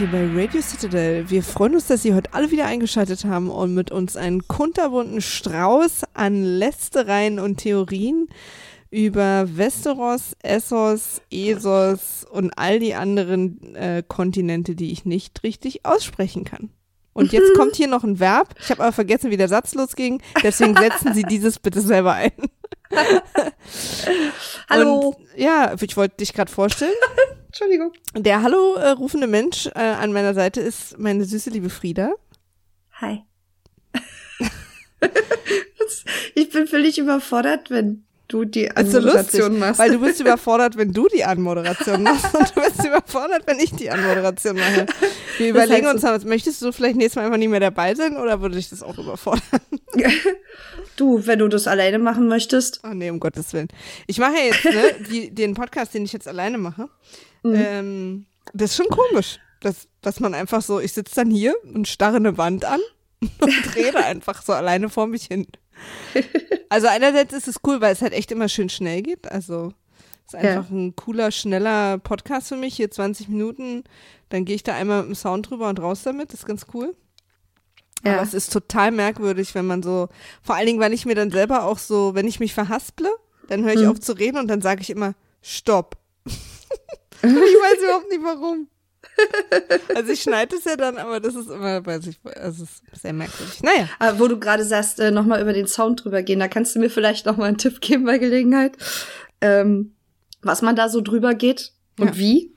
hier bei Radio Citadel. Wir freuen uns, dass Sie heute alle wieder eingeschaltet haben und mit uns einen kunterbunten Strauß an Lästereien und Theorien über Westeros, Essos, Esos und all die anderen äh, Kontinente, die ich nicht richtig aussprechen kann. Und jetzt kommt hier noch ein Verb. Ich habe aber vergessen, wie der Satz losging. Deswegen setzen Sie dieses bitte selber ein. Hallo. Und, ja, ich wollte dich gerade vorstellen. Entschuldigung. Der Hallo äh, rufende Mensch äh, an meiner Seite ist meine süße liebe Frieda. Hi. ich bin völlig überfordert, wenn du die Anmoderation machst. Weil du bist überfordert, wenn du die Anmoderation machst und du bist überfordert, wenn ich die Anmoderation mache. Wir überlegen heißt, uns, möchtest du vielleicht nächstes Mal einfach nicht mehr dabei sein oder würde dich das auch überfordern? Du, wenn du das alleine machen möchtest. Oh nee, um Gottes Willen. Ich mache ja jetzt ne, die, den Podcast, den ich jetzt alleine mache. Mhm. Ähm, das ist schon komisch, dass, dass man einfach so, ich sitze dann hier und starre eine Wand an und rede einfach so alleine vor mich hin. Also einerseits ist es cool, weil es halt echt immer schön schnell geht. Also ist einfach ja. ein cooler, schneller Podcast für mich. Hier 20 Minuten, dann gehe ich da einmal mit dem Sound drüber und raus damit. Das ist ganz cool. Ja. Aber es ist total merkwürdig, wenn man so, vor allen Dingen, weil ich mir dann selber auch so, wenn ich mich verhasple, dann höre ich hm. auf zu reden und dann sage ich immer, stopp. ich weiß überhaupt nicht warum. Also ich schneide es ja dann, aber das ist immer, weiß ich, also es ist sehr merkwürdig. Naja. Aber wo du gerade sagst, äh, nochmal über den Sound drüber gehen, da kannst du mir vielleicht nochmal einen Tipp geben bei Gelegenheit, ähm, was man da so drüber geht und ja. wie.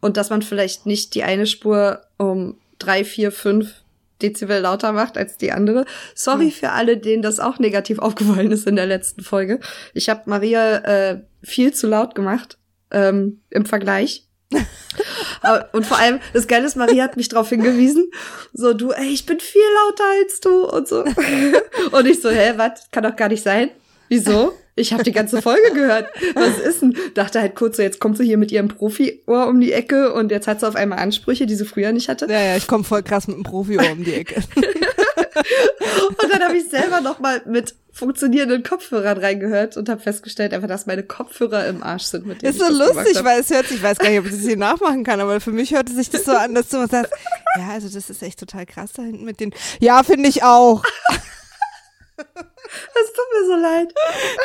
Und dass man vielleicht nicht die eine Spur um drei, vier, fünf Dezibel lauter macht als die andere. Sorry hm. für alle, denen das auch negativ aufgefallen ist in der letzten Folge. Ich habe Maria äh, viel zu laut gemacht ähm, im Vergleich. Und vor allem, das Geile ist, Maria hat mich darauf hingewiesen, so du, ey, ich bin viel lauter als du und so. und ich so, hä, was? Kann doch gar nicht sein. Wieso? Ich habe die ganze Folge gehört. Was ist denn? Dachte halt kurz so, jetzt kommt sie hier mit ihrem Profi-Ohr um die Ecke und jetzt hat sie auf einmal Ansprüche, die sie früher nicht hatte. Ja, ja, ich komme voll krass mit einem Profi-Ohr um die Ecke. und dann habe ich selber noch mal mit funktionierenden Kopfhörern reingehört und habe festgestellt, einfach, dass meine Kopfhörer im Arsch sind. Mit denen ist so lustig, weil es hört sich, ich weiß gar nicht, ob ich das hier nachmachen kann, aber für mich hörte sich das so an, dass du sagst, ja, also das ist echt total krass da hinten mit den, ja, finde ich auch. Es tut mir so leid.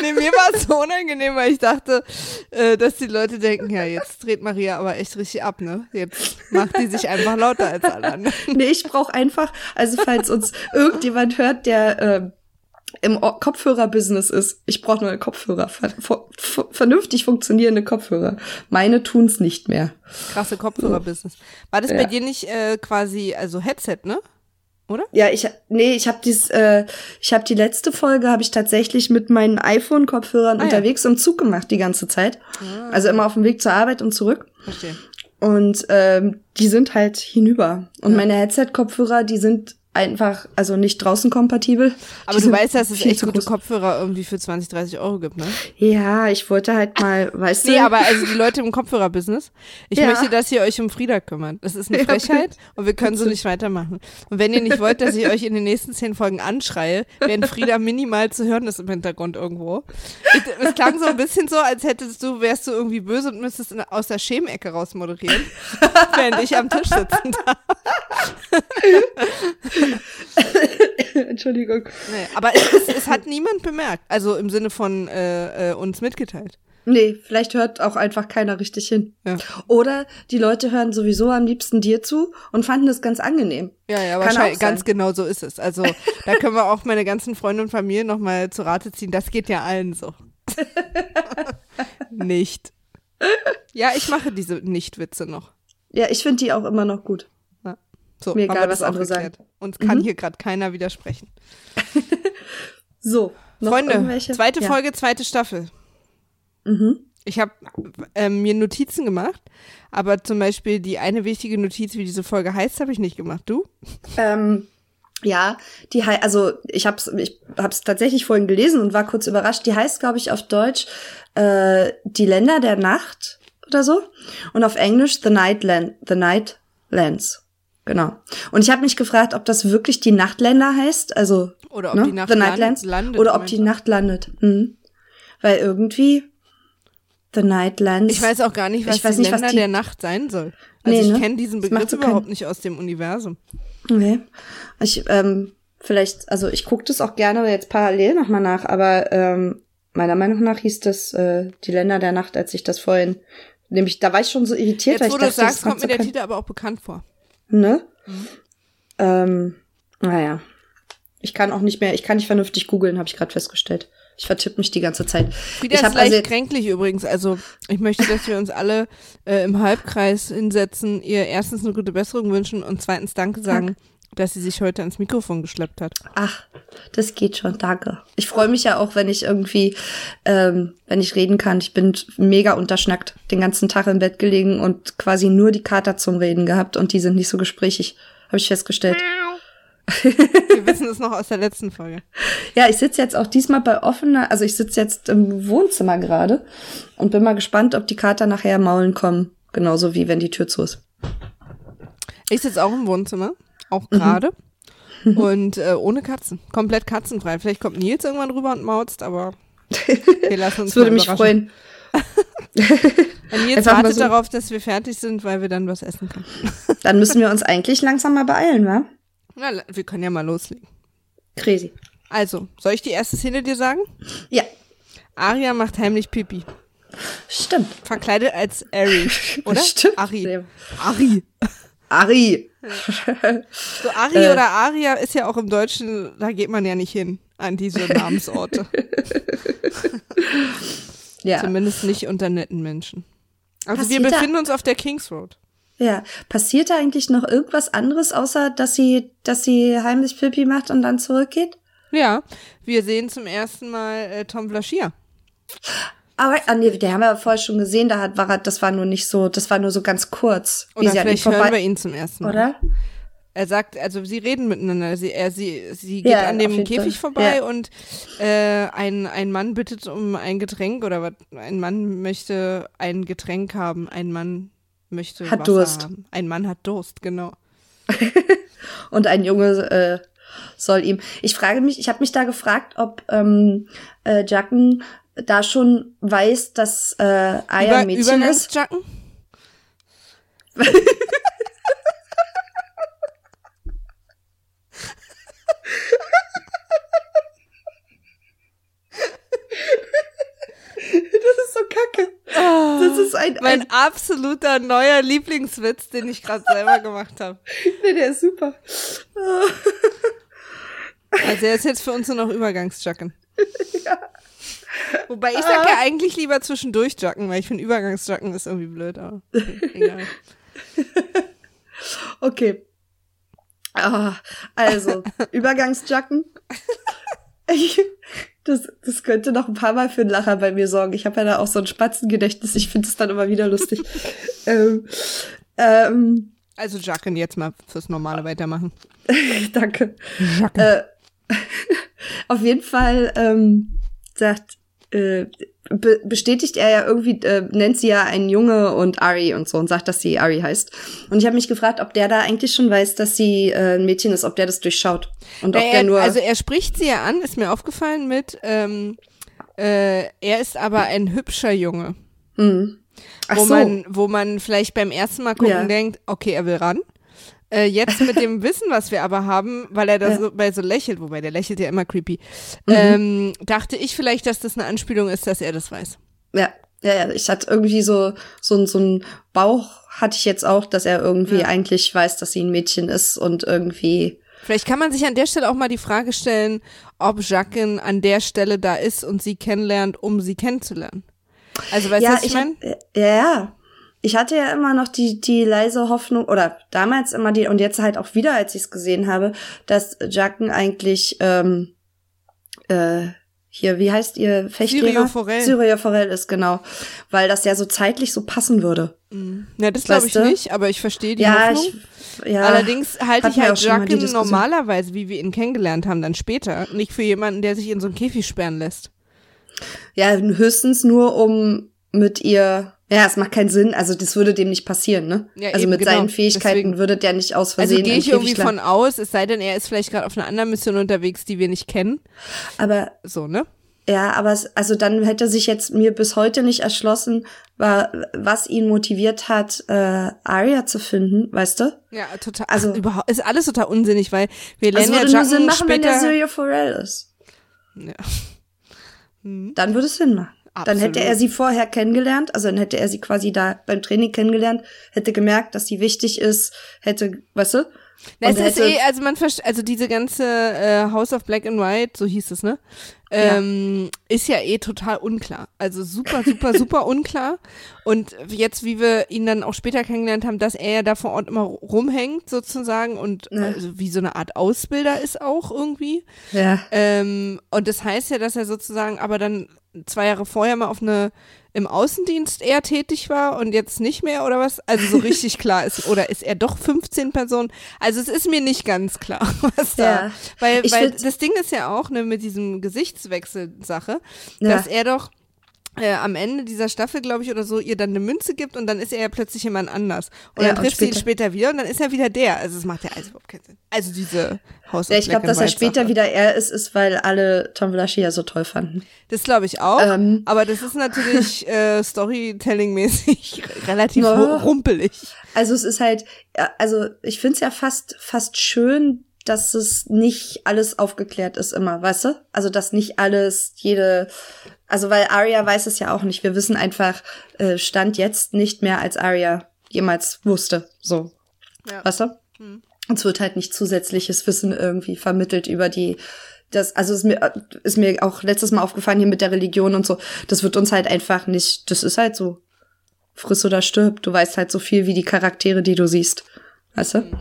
Nee, mir war es so unangenehm, weil ich dachte, äh, dass die Leute denken, ja, jetzt dreht Maria aber echt richtig ab, ne? Jetzt macht die sich einfach lauter als alle anderen. Nee, ich brauche einfach, also falls uns irgendjemand hört, der äh, im Kopfhörer-Business ist, ich brauche neue Kopfhörer, ver ver vernünftig funktionierende Kopfhörer. Meine tun's nicht mehr. Krasse Kopfhörer-Business. War das ja. bei dir nicht äh, quasi, also Headset, ne? oder? Ja, ich nee, ich habe dies äh, ich habe die letzte Folge habe ich tatsächlich mit meinen iPhone Kopfhörern ah, unterwegs ja. im Zug gemacht die ganze Zeit. Ah. Also immer auf dem Weg zur Arbeit und zurück. Verstehe. Und ähm, die sind halt hinüber und ja. meine Headset Kopfhörer, die sind einfach, also nicht draußen kompatibel. Aber du weißt, dass es echt gute Kopfhörer irgendwie für 20, 30 Euro gibt, ne? Ja, ich wollte halt mal, weißt nee, du. Nee, aber also die Leute im Kopfhörer-Business, ich ja. möchte, dass ihr euch um Frieda kümmert. Das ist eine Frechheit ja, und wir können so nicht weitermachen. Und wenn ihr nicht wollt, dass ich euch in den nächsten zehn Folgen anschreie, wenn Frieda minimal zu hören ist im Hintergrund irgendwo. Es klang so ein bisschen so, als hättest du, wärst du irgendwie böse und müsstest aus der Schemecke raus moderieren, während ich am Tisch sitzen darf. Entschuldigung. Nee, aber es, es, hat niemand bemerkt. Also im Sinne von äh, äh, uns mitgeteilt. Nee, vielleicht hört auch einfach keiner richtig hin. Ja. Oder die Leute hören sowieso am liebsten dir zu und fanden es ganz angenehm. Ja, ja, wahrscheinlich ganz genau so ist es. Also da können wir auch meine ganzen Freunde und Familie nochmal zu Rate ziehen. Das geht ja allen so. Nicht. Ja, ich mache diese Nicht-Witze noch. Ja, ich finde die auch immer noch gut. So, Mir egal, was andere sagen. Uns kann mhm. hier gerade keiner widersprechen. so, Freunde, zweite ja. Folge, zweite Staffel. Mhm. Ich habe ähm, mir Notizen gemacht, aber zum Beispiel die eine wichtige Notiz, wie diese Folge heißt, habe ich nicht gemacht. Du? Ähm, ja, die also ich habe es ich hab's tatsächlich vorhin gelesen und war kurz überrascht. Die heißt, glaube ich, auf Deutsch äh, Die Länder der Nacht oder so und auf Englisch The Night Land, The Night Lands. Genau. Und ich habe mich gefragt, ob das wirklich die Nachtländer heißt, also oder ob ne? die Nacht The Nightlands, landet, oder ob die Nacht landet. Mhm. Weil irgendwie The Nightlands. Ich weiß auch gar nicht, was ich weiß die nicht, Länder was die, der Nacht sein soll. Also Nee, ich ne? kenne diesen Begriff überhaupt nicht aus dem Universum. Okay. Ich, ähm, vielleicht, also ich gucke das auch gerne jetzt parallel nochmal nach, aber ähm, meiner Meinung nach hieß das äh, die Länder der Nacht, als ich das vorhin, nämlich, da war ich schon so irritiert, Jetzt, wo weil du ich dachte, sagst, das kommt mir der Titel aber auch bekannt vor. Ne? Mhm. Ähm, naja. Ich kann auch nicht mehr, ich kann nicht vernünftig googeln, habe ich gerade festgestellt. Ich vertippe mich die ganze Zeit. Frieda ich ist leicht also kränklich übrigens. Also ich möchte, dass wir uns alle äh, im Halbkreis hinsetzen, ihr erstens eine gute Besserung wünschen und zweitens Danke sagen, dass sie sich heute ans Mikrofon geschleppt hat. ach, das geht schon, danke. Ich freue mich ja auch, wenn ich irgendwie, ähm, wenn ich reden kann. Ich bin mega unterschnackt, den ganzen Tag im Bett gelegen und quasi nur die Kater zum Reden gehabt und die sind nicht so gesprächig, habe ich festgestellt. Wir wissen es noch aus der letzten Folge. Ja, ich sitze jetzt auch diesmal bei offener, also ich sitze jetzt im Wohnzimmer gerade und bin mal gespannt, ob die Kater nachher maulen kommen. Genauso wie wenn die Tür zu ist. Ich sitze auch im Wohnzimmer, auch Mhm. gerade. Und äh, ohne Katzen. Komplett katzenfrei. Vielleicht kommt Nils irgendwann rüber und mautzt, aber wir lassen uns Das würde mich freuen. Und Nils Einfach wartet so- darauf, dass wir fertig sind, weil wir dann was essen können. Dann müssen wir uns eigentlich langsam mal beeilen, wa? Na, wir können ja mal loslegen. Crazy. Also, soll ich die erste Szene dir sagen? Ja, Aria macht heimlich Pipi. stimmt. Verkleidet als Ari, oder? Stimmt. Ari. Ari. Ari. So Ari Äh. oder Aria ist ja auch im Deutschen, da geht man ja nicht hin an diese Namensorte. Ja. Zumindest nicht unter netten Menschen. Also wir Passiert da- befinden uns auf der Kings Road. Ja. Passiert da eigentlich noch irgendwas anderes, außer dass sie, dass sie heimlich Pipi macht und dann zurückgeht? Ja, wir sehen zum ersten Mal äh, Tom Blaschier. Aber, ah, nee, der haben wir ja vorher schon gesehen, da hat, war, er- das war nur nicht so, das war nur so ganz kurz. Oder vielleicht hören vorbei- wir ihn zum ersten Mal. Oder? Er sagt, also sie reden miteinander. Sie, er, sie, sie geht Ja, an dem Käfig Fall. vorbei Ja. und äh, ein, ein Mann bittet um ein Getränk oder was? Ein Mann möchte ein Getränk haben. Ein Mann möchte Hat Wasser Durst. haben. Ein Mann hat Durst, genau. Und ein Junge äh, soll ihm. Ich frage mich, ich habe mich da gefragt, ob ähm, äh, Jacken da schon weiß, dass äh, Aya ein Mädchen ist. Übergangsjacken? Das ist so kacke. Das ist ein, Ah, Mein ein absoluter neuer Lieblingswitz, den ich gerade selber gemacht habe. nee, der ist super. Also er ist jetzt für uns nur noch Übergangsjacken. Wobei ich sag ja eigentlich lieber zwischendurch Jacken, weil ich finde Übergangsjacken ist irgendwie blöd, aber egal. Okay. Ah, also, Übergangsjacken. Das, das könnte noch ein paar Mal für einen Lacher bei mir sorgen. Ich habe ja da auch so ein Spatzengedächtnis. Ich finde es dann immer wieder lustig. ähm, ähm, Also Jacken jetzt mal fürs normale weitermachen. danke. Jacken. Äh, auf jeden Fall ähm, sagt, äh, be bestätigt er ja irgendwie, äh, nennt sie ja einen Junge und Ari und so und sagt, dass sie Ari heißt. Und ich habe mich gefragt, ob der da eigentlich schon weiß, dass sie äh, ein Mädchen ist, ob der das durchschaut. Und ob er, der nur. also er spricht sie ja an, ist mir aufgefallen mit, ähm, äh, er ist aber ein hübscher Junge. hm. Ach wo so. man, wo man vielleicht beim ersten Mal gucken Ja. denkt, okay, er will ran. Äh, jetzt mit dem Wissen, was wir aber haben, weil er da. Mhm. so, bei so lächelt, wobei der lächelt ja immer creepy, ähm, dachte ich vielleicht, dass das eine Anspielung ist, dass er das weiß. Ja, ja, ja. Ich hatte irgendwie so, so, so ein Bauch hatte ich jetzt auch, dass er irgendwie Ja. eigentlich weiß, dass sie ein Mädchen ist und irgendwie. Vielleicht kann man sich an der Stelle auch mal die Frage stellen, ob Jacqueline an der Stelle da ist und sie kennenlernt, um sie kennenzulernen. Also weißt du, ja, was ich meine? hab- ja, ja. Ich hatte ja immer noch die, die leise Hoffnung, oder damals immer die, und jetzt halt auch wieder, als ich es gesehen habe, dass Jacken eigentlich, ähm, äh, hier, wie heißt ihr Fechtlehrer? Syrio Forel. Syrio Forel ist, genau. Weil das ja so zeitlich so passen würde. Ja, das glaube ich du? nicht, aber ich verstehe die ja, Hoffnung. ich, ja. Allerdings halte ich halt Diskussion. normalerweise, wie wir ihn kennengelernt haben, dann später, nicht für jemanden, der sich in so einen Käfig sperren lässt. Ja, höchstens nur um mit ihr. Ja, es macht keinen Sinn. Also das würde dem nicht passieren, ne? Ja, also eben, mit genau. seinen Fähigkeiten Deswegen- würde der nicht aus Also Versehen gehe im ich irgendwie von aus, es sei denn, er ist vielleicht gerade auf einer anderen Mission unterwegs, die wir nicht kennen. Aber So, ne? Ja, aber es, also dann hätte sich jetzt mir bis heute nicht erschlossen, war, was ihn motiviert hat, äh, Arya zu finden, weißt du? Ja, total. Also überhaupt ist alles total unsinnig, weil wir lernen also ja Jacken Sinn machen, später. Wenn der Syria Forel ist. Ja. Hm. Dann würde es Sinn machen. Absolut. Dann hätte er sie vorher kennengelernt, also dann hätte er sie quasi da beim Training kennengelernt, hätte gemerkt, dass sie wichtig ist, hätte, weißt du? Na, es ist eh, also man versteht, also diese ganze äh, House of Black and White, so hieß es, ne? Ähm, ja. Ist ja eh total unklar. Also super, super, super unklar. Und jetzt, wie wir ihn dann auch später kennengelernt haben, dass er ja da vor Ort immer rumhängt, sozusagen, und ja. also wie so eine Art Ausbilder ist auch irgendwie. Ja. Ähm, und das heißt ja, dass er sozusagen aber dann zwei Jahre vorher mal auf eine im Außendienst eher tätig war und jetzt nicht mehr oder was? Also so richtig klar ist. Oder ist er doch 15 Personen? Also es ist mir nicht ganz klar, was da. Ja. Weil, weil das Ding ist ja auch, ne, mit diesem Gesichtswechsel-Sache, ja. dass er doch äh, am Ende dieser Staffel, glaube ich, oder so, ihr dann eine Münze gibt und dann ist er ja plötzlich jemand anders. Und ja, dann trifft sie ihn später wieder und dann ist er wieder der. Also es macht ja alles überhaupt keinen Sinn. Also diese Haus Ja, ich glaube, dass er später wieder er ist, ist, weil alle Tom Valaschi ja so toll fanden. Das glaube ich auch. Ähm. Aber das ist natürlich äh, Storytelling-mäßig relativ no. rumpelig. Also es ist halt, also ich finde es ja fast, fast schön, dass es nicht alles aufgeklärt ist immer, weißt du? Also dass nicht alles, jede also weil Arya weiß es ja auch nicht. Wir wissen einfach, äh, Stand jetzt nicht mehr, als Arya jemals wusste. So. Ja. Weißt du? Hm. Es wird halt nicht zusätzliches Wissen irgendwie vermittelt über die das, also ist mir, ist mir auch letztes Mal aufgefallen hier mit der Religion und so, das wird uns halt einfach nicht, das ist halt so. Friss oder stirb. Du weißt halt so viel wie die Charaktere, die du siehst. Weißt du?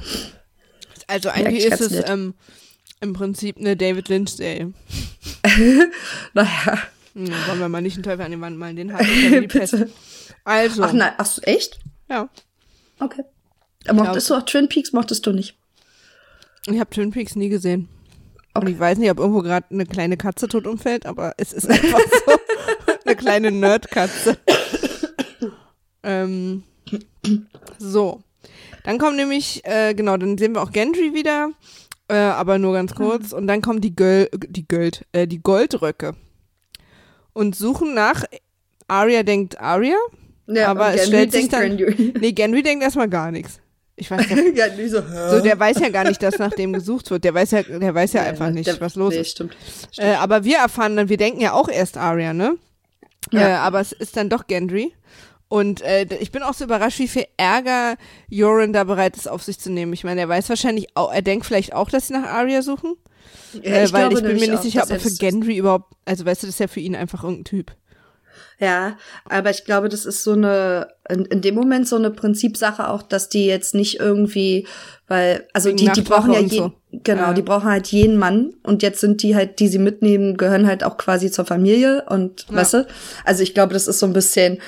Also eigentlich ist es ähm, im Prinzip eine David Lynch-Serie. naja. Ja, wollen wir mal nicht einen Teufel an die Wand malen, den habe ich Bitte. Also. Ach nein, ach so, echt? Ja. Okay. Aber mochtest ja. du auch Twin Peaks, mochtest du nicht? Ich habe Twin Peaks nie gesehen. Okay. Und ich weiß nicht, ob irgendwo gerade eine kleine Katze tot umfällt, aber es ist einfach so eine kleine Nerdkatze. ähm, so. Dann kommen nämlich, äh, genau, dann sehen wir auch Gendry wieder, äh, aber nur ganz kurz. Und dann kommen die, Göl die, Göld, äh, die Goldröcke und suchen nach. Arya denkt Arya, ja, aber es stellt sich dann. Gendry. Nee, Gendry denkt erstmal gar nichts. Ich weiß ja, so, so, der weiß ja gar nicht, dass nach dem gesucht wird. Der weiß ja, der weiß ja, ja einfach nicht, der, was los nee, ist. Stimmt. stimmt. Äh, aber wir erfahren dann, wir denken ja auch erst Arya, ne? Ja. Äh, aber es ist dann doch Gendry. Und äh, ich bin auch so überrascht, wie viel Ärger Joran da bereit ist, auf sich zu nehmen. Ich meine, er weiß wahrscheinlich auch, er denkt vielleicht auch, dass sie nach Arya suchen. Ja, äh, weil ich bin mir nicht auch, sicher, ob er für Gendry überhaupt, also weißt du, das ist ja für ihn einfach irgendein Typ. Ja, aber ich glaube, das ist so eine, in, in dem Moment so eine Prinzipsache auch, dass die jetzt nicht irgendwie, weil, also die, die brauchen ja jeden, so. Genau, die brauchen halt jeden Mann und jetzt sind die halt, die sie mitnehmen, gehören halt auch quasi zur Familie und, ja. weißt du, also ich glaube, das ist so ein bisschen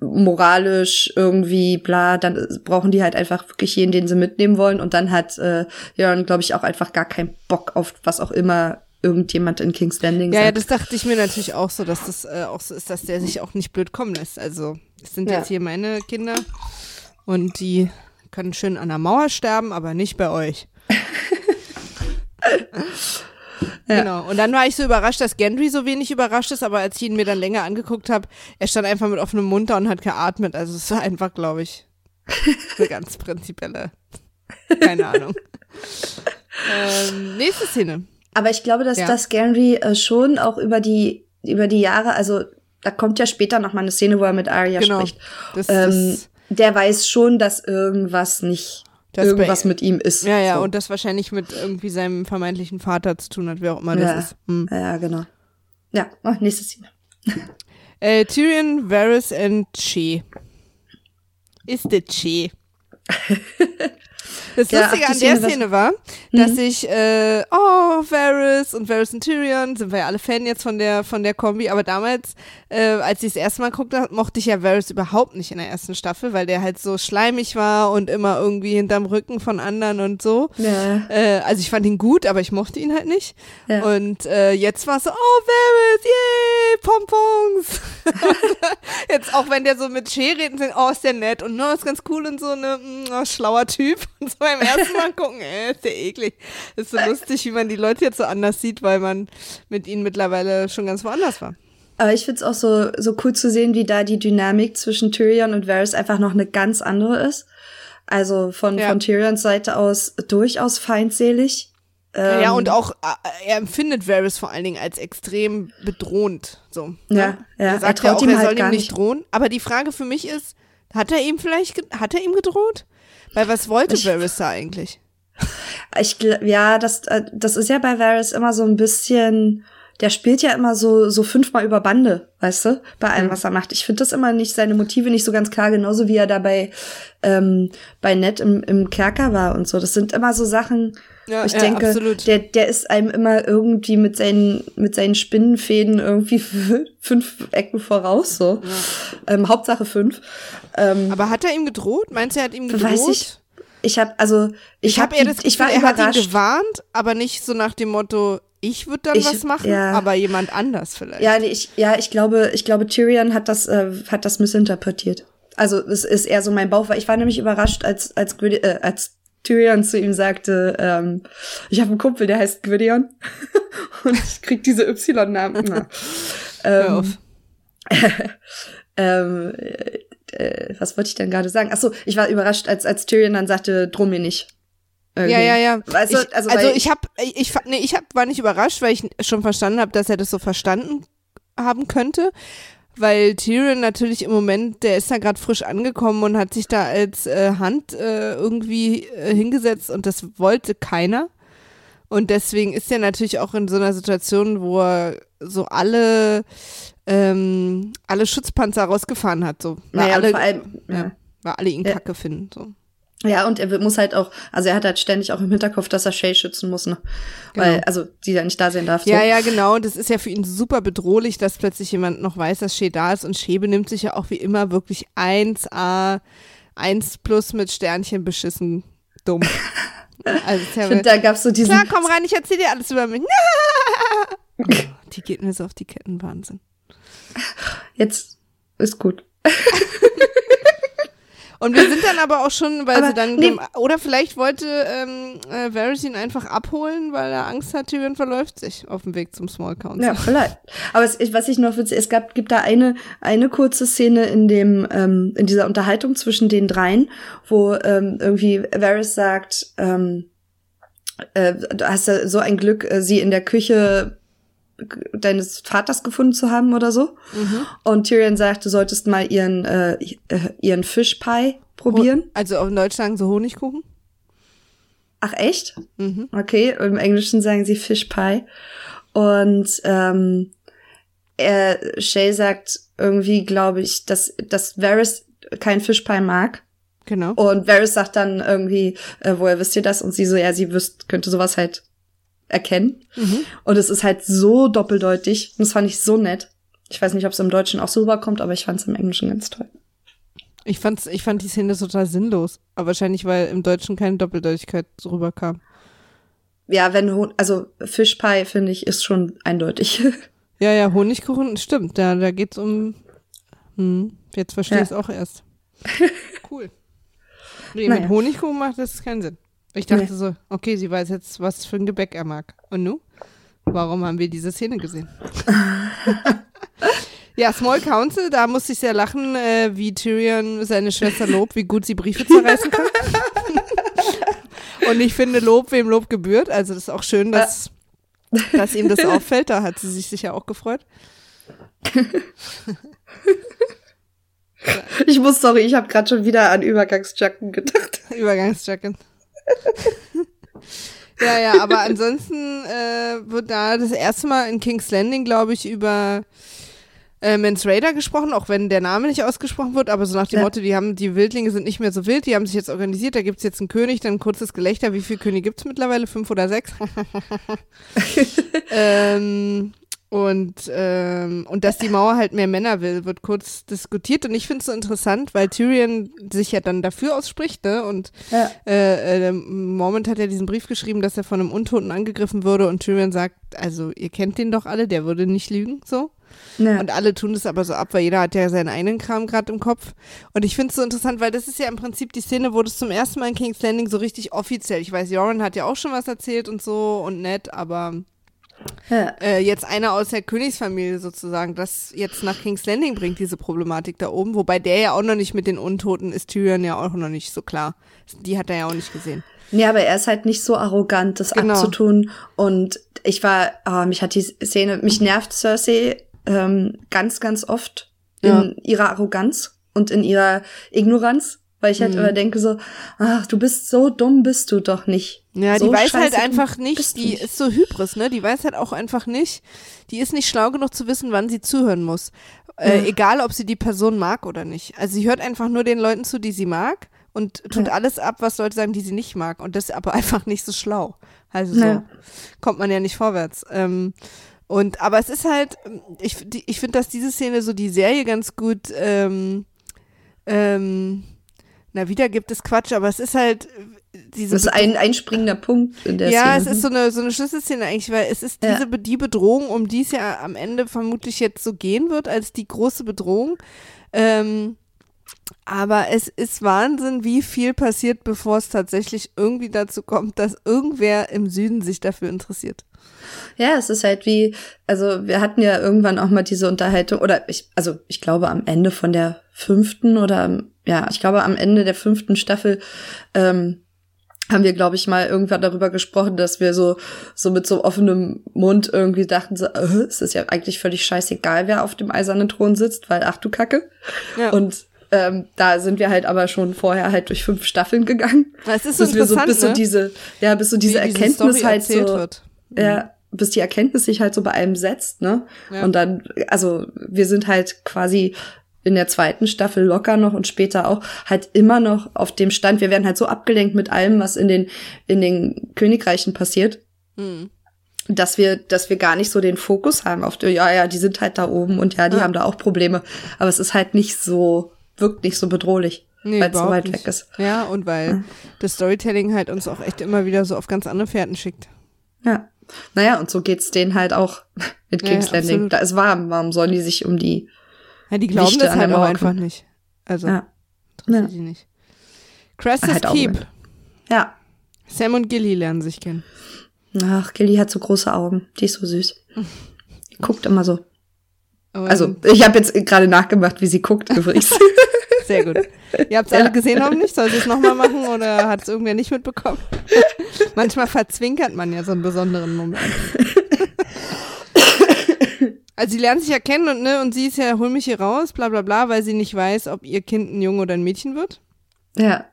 moralisch irgendwie bla, dann brauchen die halt einfach wirklich jeden, den sie mitnehmen wollen und dann hat äh, Jörn, glaube ich, auch einfach gar keinen Bock auf was auch immer irgendjemand in King's Landing ja, sagt. Ja, das dachte ich mir natürlich auch so, dass das äh, auch so ist, dass der sich auch nicht blöd kommen lässt. Also, es sind ja. jetzt hier meine Kinder und die können schön an der Mauer sterben, aber nicht bei euch. ja. Genau. Und dann war ich so überrascht, dass Gendry so wenig überrascht ist, aber als ich ihn mir dann länger angeguckt habe, er stand einfach mit offenem Mund da und hat geatmet. Also es war einfach, glaube ich, eine ganz prinzipielle, keine Ahnung. ähm, nächste Szene. Aber ich glaube, dass ja. das Gendry äh, schon auch über die, über die Jahre, also da kommt ja später noch mal eine Szene, wo er mit Arya genau. spricht. Das, ähm, das der weiß schon, dass irgendwas nicht das irgendwas mit ihm ist. Ja, ja, so. und das wahrscheinlich mit irgendwie seinem vermeintlichen Vater zu tun hat, wer auch immer ja, das ist. Hm. Ja, genau. Ja, oh, nächste Szene. äh, Tyrion, Varys und Che. Ist der Che. Das ja, Lustige an der Szene war, dass mhm. ich, äh, oh, Varys und Varys und Tyrion, sind wir ja alle Fan jetzt von der, von der Kombi, aber damals, äh, als ich das erste Mal guckte, mochte ich ja Varys überhaupt nicht in der ersten Staffel, weil der halt so schleimig war und immer irgendwie hinterm Rücken von anderen und so. Ja. Äh, also ich fand ihn gut, aber ich mochte ihn halt nicht. Ja. Und äh, jetzt war es so, oh, Varys, yay, Pompons. jetzt auch wenn der so mit Che redet, oh, ist der nett und no, ist ganz cool und so, ne, mm, oh, schlauer Typ und so. Beim ersten Mal gucken, ey, ist ja eklig. Ist so lustig, wie man die Leute jetzt so anders sieht, weil man mit ihnen mittlerweile schon ganz woanders war. Aber ich find's auch so, so cool zu sehen, wie da die Dynamik zwischen Tyrion und Varys einfach noch eine ganz andere ist. Also von, ja. von Tyrions Seite aus durchaus feindselig. Ähm, ja, und auch, äh, er empfindet Varys vor allen Dingen als extrem bedrohend. So, ja, ne? ja. Er sagt er traut ja auch, ihm er halt soll ihm nicht drohen. Aber die Frage für mich ist, hat er ihm vielleicht, hat er ihm gedroht? Weil was wollte ich, Varys da eigentlich? Ich, ja, das, äh, das ist ja bei Varys immer so ein bisschen, der spielt ja immer so, so fünfmal über Bande, weißt du, bei allem, mhm. was er macht. Ich finde das immer nicht, seine Motive nicht so ganz klar, genauso wie er dabei ähm, bei Ned im, im Kerker war und so. Das sind immer so Sachen, ja, ich ja, denke, absolut. der, der ist einem immer irgendwie mit seinen, mit seinen Spinnenfäden irgendwie fünf Ecken voraus, so. Ja. Ähm, Hauptsache fünf. Ähm, Aber hat er ihm gedroht? Meinst du, er hat ihm gedroht? Weiß ich. Ich habe also ich, ich habe das Gefühl, ich war er hat ihn gewarnt, aber nicht so nach dem Motto, ich würde dann ich, was machen, ja. aber jemand anders vielleicht. Ja, nee, ich, ja, ich glaube, ich glaube, Tyrion hat das, äh, hat das missinterpretiert. Also es ist eher so mein Bauch, weil ich war nämlich überrascht, als als äh, als Tyrion zu ihm sagte, ähm, ich habe einen Kumpel, der heißt Gwydion und ich krieg diese Y-Namen. ähm, ähm, äh, was wollte ich denn gerade sagen? Ach so, ich war überrascht, als als Tyrion dann sagte, droh mir nicht. Irgendwie. Ja, ja, ja. Also, ich, also, also ich habe, ich, nee, ich hab, war nicht überrascht, weil ich schon verstanden habe, dass er das so verstanden haben könnte weil Tyrion natürlich im Moment, der ist da gerade frisch angekommen und hat sich da als äh, Hand äh, irgendwie äh, hingesetzt und das wollte keiner. Und deswegen ist er natürlich auch in so einer Situation, wo er so alle, ähm, alle Schutzpanzer rausgefahren hat. So. Weil naja, alle, vor allem, ja. ja. weil alle ihn Kacke finden. So. Ja, und er muss halt auch, also er hat halt ständig auch im Hinterkopf, dass er Shay schützen muss, ne? Genau. Weil, also, die ja nicht da sein darf. So. Ja, ja, genau. Und das ist ja für ihn super bedrohlich, dass plötzlich jemand noch weiß, dass Shay da ist. Und Shay benimmt sich ja auch wie immer wirklich 1A, 1 plus mit Sternchen beschissen dumm. Also, ja ich find, da gab's so diesen. Klar, komm rein, ich erzähl dir alles über mich. die geht mir so auf die Ketten, Wahnsinn. Jetzt ist gut. Und wir sind dann aber auch schon, weil aber sie dann, nee. oder vielleicht wollte ähm, äh, Varys ihn einfach abholen, weil er Angst hat, Tyrion verläuft sich auf dem Weg zum Small Council. Ja, vielleicht. Aber es, was ich noch witzig, es gab, gibt da eine, eine kurze Szene in dem, ähm, in dieser Unterhaltung zwischen den dreien, wo ähm, irgendwie Varys sagt, ähm, äh, du hast ja so ein Glück, äh, sie in der Küche deines Vaters gefunden zu haben oder so. Mhm. Und Tyrion sagt, du solltest mal ihren, äh, äh ihren Fischpie probieren. Also auf Deutsch sagen sie Honigkuchen? Ach echt? Mhm. Okay, im Englischen sagen sie Fischpie. Und ähm, er, Shay sagt irgendwie, glaube ich, dass, dass Varys kein Fischpie mag. Genau. Und Varys sagt dann irgendwie, äh, woher wisst ihr das? Und sie so, ja, sie wüsste, könnte sowas halt erkennen. Mhm. Und es ist halt so doppeldeutig. Und das fand ich so nett. Ich weiß nicht, ob es im Deutschen auch so rüberkommt, aber ich fand es im Englischen ganz toll. Ich, fand's, ich fand die Szene total sinnlos. Aber wahrscheinlich, weil im Deutschen keine Doppeldeutigkeit rüberkam. Ja, wenn, also Fischpie, finde ich, ist schon eindeutig. Ja, ja, Honigkuchen, stimmt. Da, da geht's um. Hm, jetzt verstehe ich es auch erst. Cool. Nee, naja. mit Honigkuchen macht das keinen Sinn. Ich dachte nee. so, okay, sie weiß jetzt, was für ein Gebäck er mag. Und nu? Warum haben wir diese Szene gesehen? ja, Small Council, da musste ich sehr lachen, äh, wie Tyrion seine Schwester lobt, wie gut sie Briefe zerreißen kann. Und ich finde Lob, wem Lob gebührt. Also das ist auch schön, dass, dass ihm das auffällt. Da hat sie sich sicher auch gefreut. Ich muss, sorry, ich habe gerade schon wieder an Übergangsjacken gedacht. Übergangsjacken ja, ja, aber ansonsten äh, wird da das erste Mal in King's Landing, glaube ich, über äh, Mans Raider gesprochen, auch wenn der Name nicht ausgesprochen wird, aber so nach dem ja. Motto, die haben, die Wildlinge sind nicht mehr so wild, die haben sich jetzt organisiert, da gibt es jetzt einen König, dann ein kurzes Gelächter, wie viele Könige gibt es mittlerweile? Fünf oder sechs? ähm, und, ähm, und dass die Mauer halt mehr Männer will, wird kurz diskutiert. Und ich finde es so interessant, weil Tyrion sich ja dann dafür ausspricht, ne? Und ja. äh, äh, Moment hat ja diesen Brief geschrieben, dass er von einem Untoten angegriffen würde. Und Tyrion sagt, also ihr kennt den doch alle, der würde nicht lügen, so. Ja. Und alle tun das aber so ab, weil jeder hat ja seinen eigenen Kram gerade im Kopf. Und ich finde es so interessant, weil das ist ja im Prinzip die Szene, wo das zum ersten Mal in King's Landing so richtig offiziell. Ich weiß, Joran hat ja auch schon was erzählt und so und nett, aber Ja. äh, jetzt einer aus der Königsfamilie sozusagen, das jetzt nach King's Landing bringt, diese Problematik da oben. Wobei der ja auch noch nicht mit den Untoten ist, Tyrion ja auch noch nicht so klar. Die hat er ja auch nicht gesehen. Ja, aber er ist halt nicht so arrogant, das Genau. abzutun. Und ich war, ah, mich hat die Szene, mich nervt Cersei ähm, ganz, ganz oft in Ja. ihrer Arroganz und in ihrer Ignoranz, weil ich halt Mhm. immer denke so, ach, du bist so dumm, bist du doch nicht. Ja, so die weiß halt einfach nicht, die ist so Hybris, ne? Die weiß halt auch einfach nicht, die ist nicht schlau genug zu wissen, wann sie zuhören muss. Äh, Ja. Egal, ob sie die Person mag oder nicht. Also sie hört einfach nur den Leuten zu, die sie mag und tut Ja. alles ab, was Leute sagen, die sie nicht mag. Und das ist aber einfach nicht so schlau. Also so Ja. kommt man ja nicht vorwärts. Ähm, und aber es ist halt, ich, die- ich finde, dass diese Szene so die Serie ganz gut, ähm, ähm, na, wieder gibt es Quatsch, aber es ist halt diese Das ist ein einspringender Punkt in der ja, Szene. es ist so eine, so eine Schlüsselszene eigentlich, weil es ist Ja. diese Be- die Bedrohung, um die es ja am Ende vermutlich jetzt so gehen wird, als die große Bedrohung. Ähm, aber es ist Wahnsinn, wie viel passiert, bevor es tatsächlich irgendwie dazu kommt, dass irgendwer im Süden sich dafür interessiert. Ja, es ist halt wie, also wir hatten ja irgendwann auch mal diese Unterhaltung, oder ich, also ich glaube am Ende von der fünften oder ja, ich glaube am Ende der fünften Staffel ähm, haben wir, glaube ich, mal irgendwann darüber gesprochen, dass wir so, so mit so offenem Mund irgendwie dachten, so, äh, es ist ja eigentlich völlig scheißegal, wer auf dem eisernen Thron sitzt, weil ach du Kacke. Ja. Und ähm, da sind wir halt aber schon vorher halt durch fünf Staffeln gegangen. es ist so bis wir so, bis so ne? diese, ja, bis so diese wie Erkenntnis Story halt so, wird. ja, bis die Erkenntnis sich halt so bei einem setzt, ne? Ja. Und dann, also wir sind halt quasi in der zweiten Staffel locker noch und später auch halt immer noch auf dem Stand. Wir werden halt so abgelenkt mit allem, was in den in den Königreichen passiert, Mhm. dass wir dass wir gar nicht so den Fokus haben auf die, ja ja, die sind halt da oben und ja, die Ja. haben da auch Probleme, aber es ist halt nicht so wirkt nicht so bedrohlich, Nee, weil es so weit nicht. weg ist. Ja, und weil das Storytelling halt uns auch echt immer wieder so auf ganz andere Fährten schickt. Ja. Naja, und so geht's denen halt auch mit Ja, King's Landing. absolut. Da ist warm. Warum sollen die sich um die Ja, die glauben Wichte das halt auch einfach nicht. Also, Ja. interessiert Ja. die nicht. Crestus Halt Keep. nicht. Ja. Sam und Gilly lernen sich kennen. Ach, Gilly hat so große Augen. Die ist so süß. Die guckt immer so. Und Also, ich habe jetzt gerade nachgemacht, wie sie guckt übrigens. Sehr gut. Ihr habt es Ja. alle gesehen, hoffentlich? Soll sie es nochmal machen oder hat es irgendwer nicht mitbekommen? Manchmal verzwinkert man ja so einen besonderen Moment. Also sie lernen sich ja kennen und, ne, und sie ist ja, hol mich hier raus, bla bla bla, weil sie nicht weiß, ob ihr Kind ein Junge oder ein Mädchen wird. ja.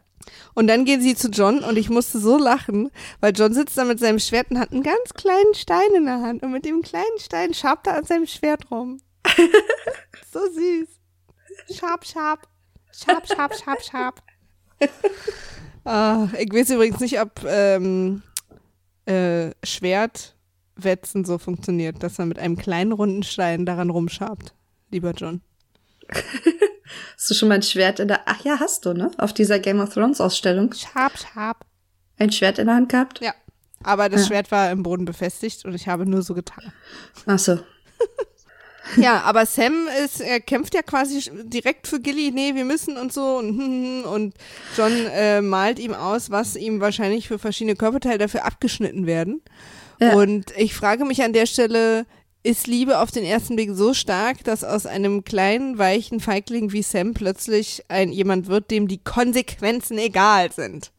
Und dann gehen sie zu John und ich musste so lachen, weil John sitzt da mit seinem Schwert und hat einen ganz kleinen Stein in der Hand und mit dem kleinen Stein schabt er an seinem Schwert rum. so süß. Scharp, scharp. Scharp, scharp, scharp, scharp. ah, ich weiß übrigens nicht, ob ähm, äh, Schwertwetzen so funktioniert, dass man mit einem kleinen runden Stein daran rumschabt, lieber John. Hast du schon mal ein Schwert in der. Ach ja, hast du, ne? Auf dieser Game of Thrones Ausstellung. Scharp, scharp. Ein Schwert in der Hand gehabt? Ja. Aber das Ja. Schwert war im Boden befestigt und ich habe nur so getan. Ach so. Ja, aber Sam ist, er kämpft ja quasi direkt für Gilly, nee, wir müssen und so und, hm, hm, und John äh, malt ihm aus, was ihm wahrscheinlich für verschiedene Körperteile dafür abgeschnitten werden. Ja. Und ich frage mich an der Stelle, ist Liebe auf den ersten Blick so stark, dass aus einem kleinen, weichen Feigling wie Sam plötzlich ein jemand wird, dem die Konsequenzen egal sind?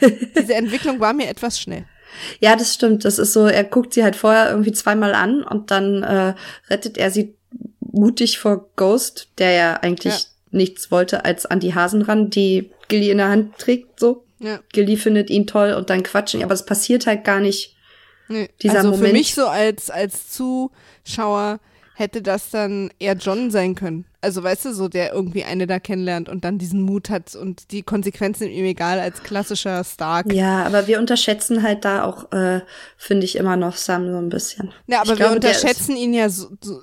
Diese Entwicklung war mir etwas schnell. Ja, das stimmt. Das ist so, er guckt sie halt vorher irgendwie zweimal an und dann äh, rettet er sie mutig vor Ghost, der ja eigentlich Ja. nichts wollte, als an die Hasen ran, die Gilly in der Hand trägt, so. Ja. Gilly findet ihn toll und dann quatschen, aber es passiert halt gar nicht. Nee. Dieser also für Moment- mich so als, als Zuschauer hätte das dann eher John sein können. Also weißt du, so der irgendwie eine da kennenlernt und dann diesen Mut hat und die Konsequenzen ihm egal als klassischer Stark. Ja, aber wir unterschätzen halt da auch, äh, finde ich, immer noch Sam so ein bisschen. Ja, aber Ich wir glaube, unterschätzen ihn ja so, so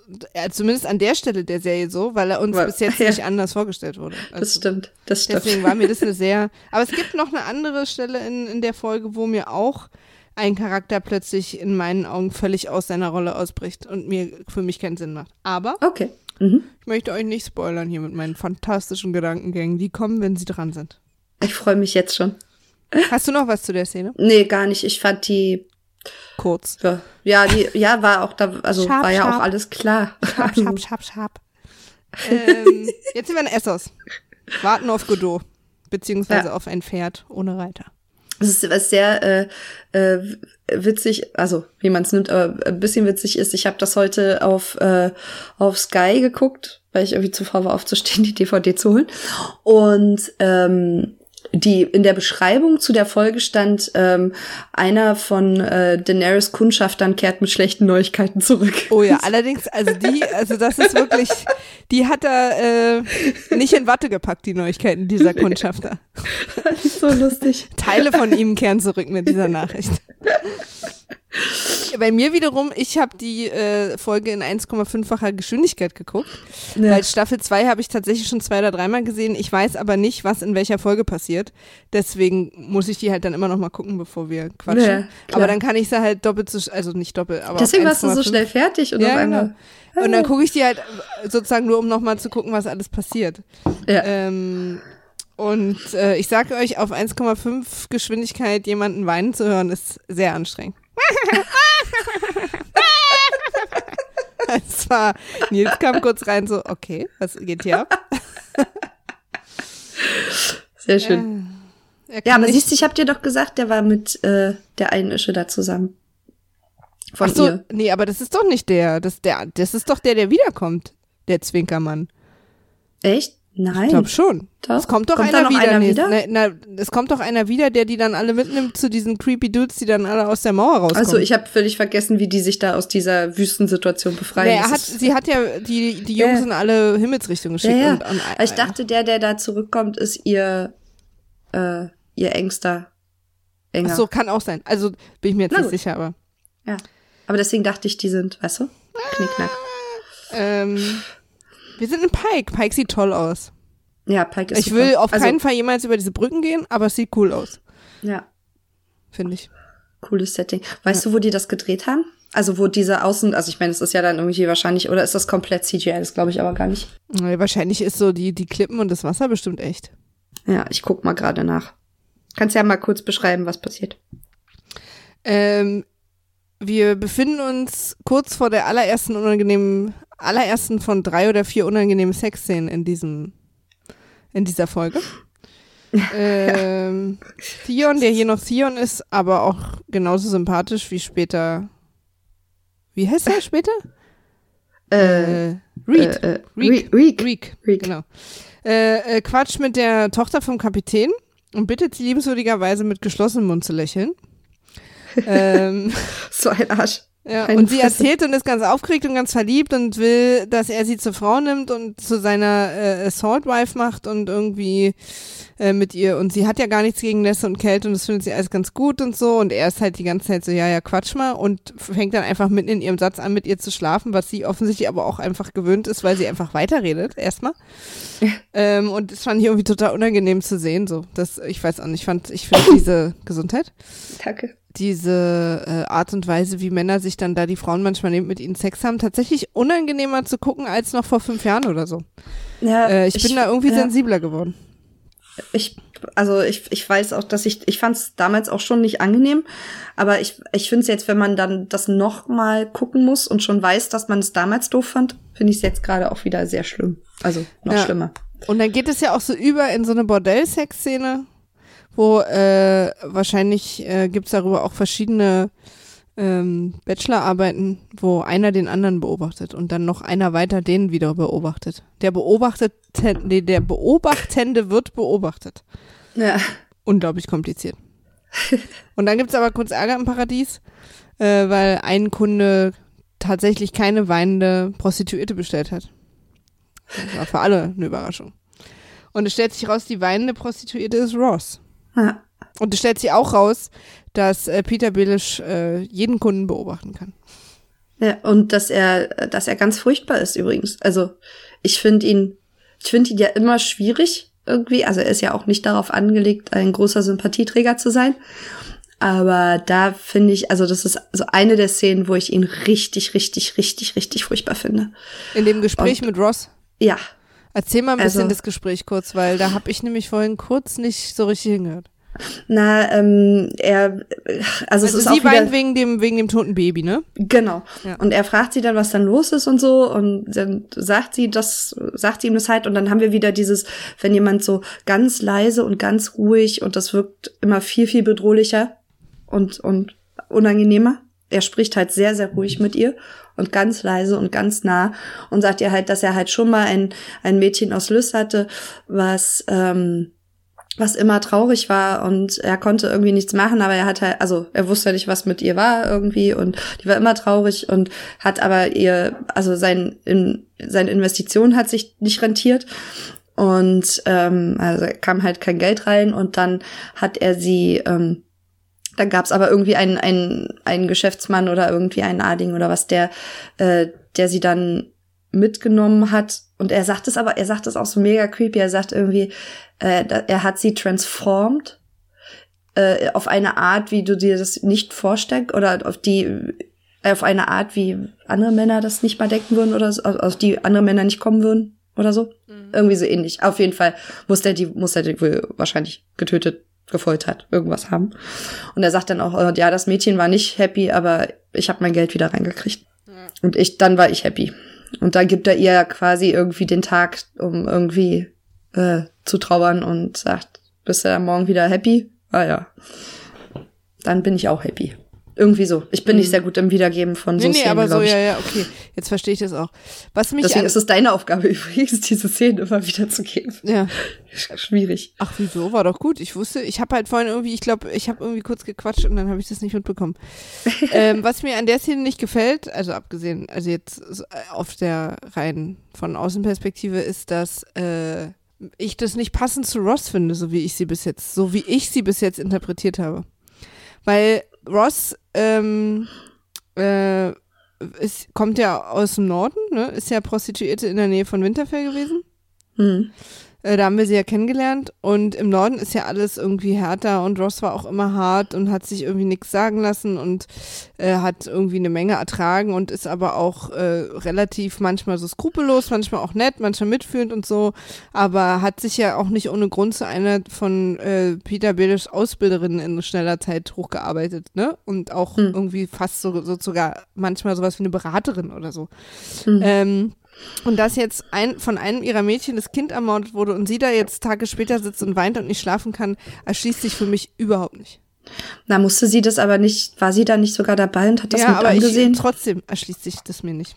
zumindest an der Stelle der Serie so, weil er uns Weil- bis jetzt ja. nicht anders vorgestellt wurde. Das Also, stimmt, das stimmt. Deswegen war mir das eine sehr. Aber es gibt noch eine andere Stelle in, in der Folge, wo mir auch ein Charakter plötzlich in meinen Augen völlig aus seiner Rolle ausbricht und mir für mich keinen Sinn macht. Aber Okay. Mhm. ich möchte euch nicht spoilern hier mit meinen fantastischen Gedankengängen. Die kommen, wenn sie dran sind. Ich freue mich jetzt schon. Hast du noch was zu der Szene? Nee, gar nicht. Ich fand die, Kurz. ja, ja, die, ja, war auch da, also Scharf, war ja scharf. auch alles klar. Schab, schab, schab, schab. ähm, jetzt sind wir in Essos. Warten auf Godot. Beziehungsweise Ja. auf ein Pferd ohne Reiter. Es ist was sehr äh, äh, witzig, also wie man es nimmt, aber ein bisschen witzig ist. Ich habe das heute auf äh, auf Sky geguckt, weil ich irgendwie zu faul war aufzustehen, die DVD zu holen. Und ähm, die in der Beschreibung zu der Folge stand, ähm, einer von äh, Daenerys Kundschaftern kehrt mit schlechten Neuigkeiten zurück. Oh ja, allerdings, also die, also das ist wirklich, die hat er äh, nicht in Watte gepackt, die Neuigkeiten dieser Kundschafter. so lustig. Teile von ihm kehren zurück mit dieser Nachricht. Bei mir wiederum, ich habe die äh, Folge in 1,5-facher Geschwindigkeit geguckt, Ja. weil Staffel 2 habe ich tatsächlich schon zwei oder dreimal gesehen. Ich weiß aber nicht, was in welcher Folge passiert. Deswegen muss ich die halt dann immer noch mal gucken, bevor wir quatschen. Ja, aber dann kann ich sie halt doppelt so, also nicht doppelt, aber Deswegen warst du so 1,5. schnell fertig und Ja, auf einmal. genau. Und dann gucke ich die halt sozusagen nur, um nochmal zu gucken, was alles passiert. Ja. Ähm, und äh, ich sage euch, auf 1,5 Geschwindigkeit jemanden weinen zu hören, ist sehr anstrengend. Es war, Nils kam kurz rein, so, okay, was geht hier ab? Sehr schön. Er Ja, kann aber nicht- siehst du, ich hab dir doch gesagt, der war mit äh, der einen Ische da zusammen. Von Ach so, ihr. nee, aber das ist doch nicht der. Das, der. das ist doch der, der wiederkommt. Der Zwinkermann. Echt? Nein. Ich glaube schon. Doch. Es kommt doch Kommt einer wieder. einer nee, wieder? Na, na, es kommt doch einer wieder, der die dann alle mitnimmt zu diesen creepy Dudes, die dann alle aus der Mauer rauskommen. Also ich habe völlig vergessen, wie die sich da aus dieser Wüstensituation befreien. Nee, hat, sie hat ja die, die Jungs ja. in alle Himmelsrichtungen geschickt. ja, ja. Und, und, ich dachte, der, der da zurückkommt, ist ihr, äh, ihr engster Enger. Ach so, kann auch sein. Also bin ich mir jetzt nicht sicher, aber. Ja. Aber deswegen dachte ich, die sind, weißt du? Knickknack. Ähm, wir sind in Pike. Pike sieht toll aus. Ja, Pike ist Ich super. will auf also, keinen Fall jemals über diese Brücken gehen, aber es sieht cool aus, Ja, finde ich. cooles Setting. Weißt du, wo die das gedreht haben? Also wo diese Außen, also ich meine, es ist ja dann irgendwie wahrscheinlich, oder ist das komplett CGI? Das glaube ich aber gar nicht. Ja, Wahrscheinlich ist so die, die Klippen und das Wasser bestimmt echt. Ja, ich guck mal gerade nach. Kannst ja mal kurz beschreiben, was passiert. Ähm, wir befinden uns kurz vor der allerersten unangenehmen, allerersten von drei oder vier unangenehmen Sexszenen in diesem, in dieser Folge. ähm, Theon, der hier noch Theon ist, aber auch genauso sympathisch wie später. Wie heißt er später? Äh, Äh, Reed. Äh, Reek. Reek. Reek. Reek. Genau. Äh, äh, Quatsch mit der Tochter vom Kapitän und bittet sie liebenswürdigerweise mit geschlossenem Mund zu lächeln. ähm, So ein Arsch. Ja, Keine und sie Fresse. erzählt und ist ganz aufgeregt und ganz verliebt und will, dass er sie zur Frau nimmt und zu seiner äh, Assault Wife macht und irgendwie äh, mit ihr. Und sie hat ja gar nichts gegen Nässe und Kälte und das findet sie alles ganz gut und so. Und er ist halt die ganze Zeit so, ja, ja, quatsch mal und fängt dann einfach mitten in ihrem Satz an, mit ihr zu schlafen, was sie offensichtlich aber auch einfach gewöhnt ist, weil sie einfach weiterredet, erstmal. ähm, und das fand ich irgendwie total unangenehm zu sehen. So, das, ich weiß auch nicht, ich fand, ich finde diese Gesundheit Danke. Diese äh, Art und Weise, wie Männer sich dann da die Frauen manchmal nehmen, mit ihnen Sex haben, tatsächlich unangenehmer zu gucken als noch vor fünf Jahren oder so. Ja, Äh, ich, bin da irgendwie ja. sensibler geworden. Ich, also ich, ich weiß auch, dass ich, ich fand es damals auch schon nicht angenehm, aber ich, ich finde es jetzt, wenn man dann das noch mal gucken muss und schon weiß, dass man es damals doof fand, finde ich es jetzt gerade auch wieder sehr schlimm. Also noch Ja. schlimmer. Und dann geht es ja auch so über in so eine Bordell-Sex-Szene, wo äh, wahrscheinlich äh, gibt's darüber auch verschiedene ähm, Bachelorarbeiten, wo einer den anderen beobachtet und dann noch einer weiter den wieder beobachtet. Der beobachtete, nee, der Beobachtende wird beobachtet. Ja. unglaublich kompliziert. Und dann gibt's aber kurz Ärger im Paradies, äh, weil ein Kunde tatsächlich keine weinende Prostituierte bestellt hat. Das war für alle eine Überraschung. Und es stellt sich raus, die weinende Prostituierte ist Ross. Ja. Und es stellt sich auch raus, dass äh, Peter Billisch äh, jeden Kunden beobachten kann. Ja, und dass er, dass er ganz furchtbar ist übrigens. Also ich finde ihn, ich finde ihn ja immer schwierig irgendwie. Also er ist ja auch nicht darauf angelegt, ein großer Sympathieträger zu sein. Aber da finde ich, also das ist so eine der Szenen, wo ich ihn richtig, richtig, richtig, richtig furchtbar finde. In dem Gespräch Und, mit Ross? Ja. Erzähl mal ein bisschen also, das Gespräch kurz, weil da habe ich nämlich vorhin kurz nicht so richtig hingehört. Na, ähm, er, also, also es ist sie auch weint wegen dem wegen dem toten Baby, ne? Genau. Ja. Und er fragt sie dann, was dann los ist und so, und dann sagt sie das, sagt sie ihm das halt, und dann haben wir wieder dieses, wenn jemand so ganz leise und ganz ruhig und das wirkt immer viel viel bedrohlicher und und unangenehmer. Er spricht halt sehr sehr ruhig mit ihr und ganz leise und ganz nah und sagt ihr halt, dass er halt schon mal ein ein Mädchen aus Lys hatte, was ähm, was immer traurig war und er konnte irgendwie nichts machen, aber er hat halt, also er wusste nicht, was mit ihr war irgendwie und die war immer traurig und hat aber ihr, also sein, in, seine Investition hat sich nicht rentiert und ähm, also kam halt kein Geld rein und dann hat er sie, ähm, dann gab es aber irgendwie einen, einen, einen Geschäftsmann oder irgendwie einen Ading oder was, der, äh, der sie dann mitgenommen hat und er sagt es aber, er sagt es auch so mega creepy. Er sagt irgendwie, äh, er hat sie transformed äh, auf eine Art, wie du dir das nicht vorstellst oder auf die äh, auf eine Art, wie andere Männer das nicht mal denken würden oder so, auf die andere Männer nicht kommen würden oder so. Mhm. Irgendwie so ähnlich. Auf jeden Fall muss der die muss der die wohl wahrscheinlich getötet gefoltert, irgendwas haben. Und er sagt dann auch, äh, ja, das Mädchen war nicht happy, aber ich habe mein Geld wieder reingekriegt. Und ich, dann war ich happy. Und da gibt er ihr quasi irgendwie den Tag, um irgendwie äh, zu trauern und sagt, bist du dann morgen wieder happy? Ah ja. Dann bin ich auch happy. Irgendwie so. Ich bin mhm. nicht sehr gut im Wiedergeben von so nee, nee, Szenen, aber so, ja, ja, okay. Jetzt verstehe ich das auch. Was mich Deswegen ist es deine Aufgabe übrigens, diese Szenen immer wieder zu geben. Ja. Schwierig. Ach, wieso? War doch gut. Ich wusste, ich habe halt vorhin irgendwie, ich glaube, ich habe irgendwie kurz gequatscht und dann habe ich das nicht mitbekommen. ähm, was mir an der Szene nicht gefällt, also abgesehen, also jetzt auf der rein von Außenperspektive, ist, dass äh, ich das nicht passend zu Ross finde, so wie ich sie bis jetzt, so wie ich sie bis jetzt interpretiert habe. Weil Ross ähm, äh, ist, kommt ja aus dem Norden, ne? ist ja Prostituierte in der Nähe von Winterfell gewesen. Mhm. Äh, da haben wir sie ja kennengelernt. Und im Norden ist ja alles irgendwie härter und Ross war auch immer hart und hat sich irgendwie nichts sagen lassen und äh, hat irgendwie eine Menge ertragen und ist aber auch äh, relativ manchmal so skrupellos, manchmal auch nett, manchmal mitfühlend und so. Aber hat sich ja auch nicht ohne Grund zu einer von äh, Peter Belisch Ausbilderinnen in schneller Zeit hochgearbeitet, ne? Und auch hm. irgendwie fast so, so sogar manchmal sowas wie eine Beraterin oder so. Hm. Ähm, und dass jetzt ein, von einem ihrer Mädchen das Kind ermordet wurde und sie da jetzt Tage später sitzt und weint und nicht schlafen kann, erschließt sich für mich überhaupt nicht. Na, musste sie das aber nicht, war sie da nicht sogar dabei und hat das ja, mit aber angesehen? Ich, trotzdem erschließt sich das mir nicht.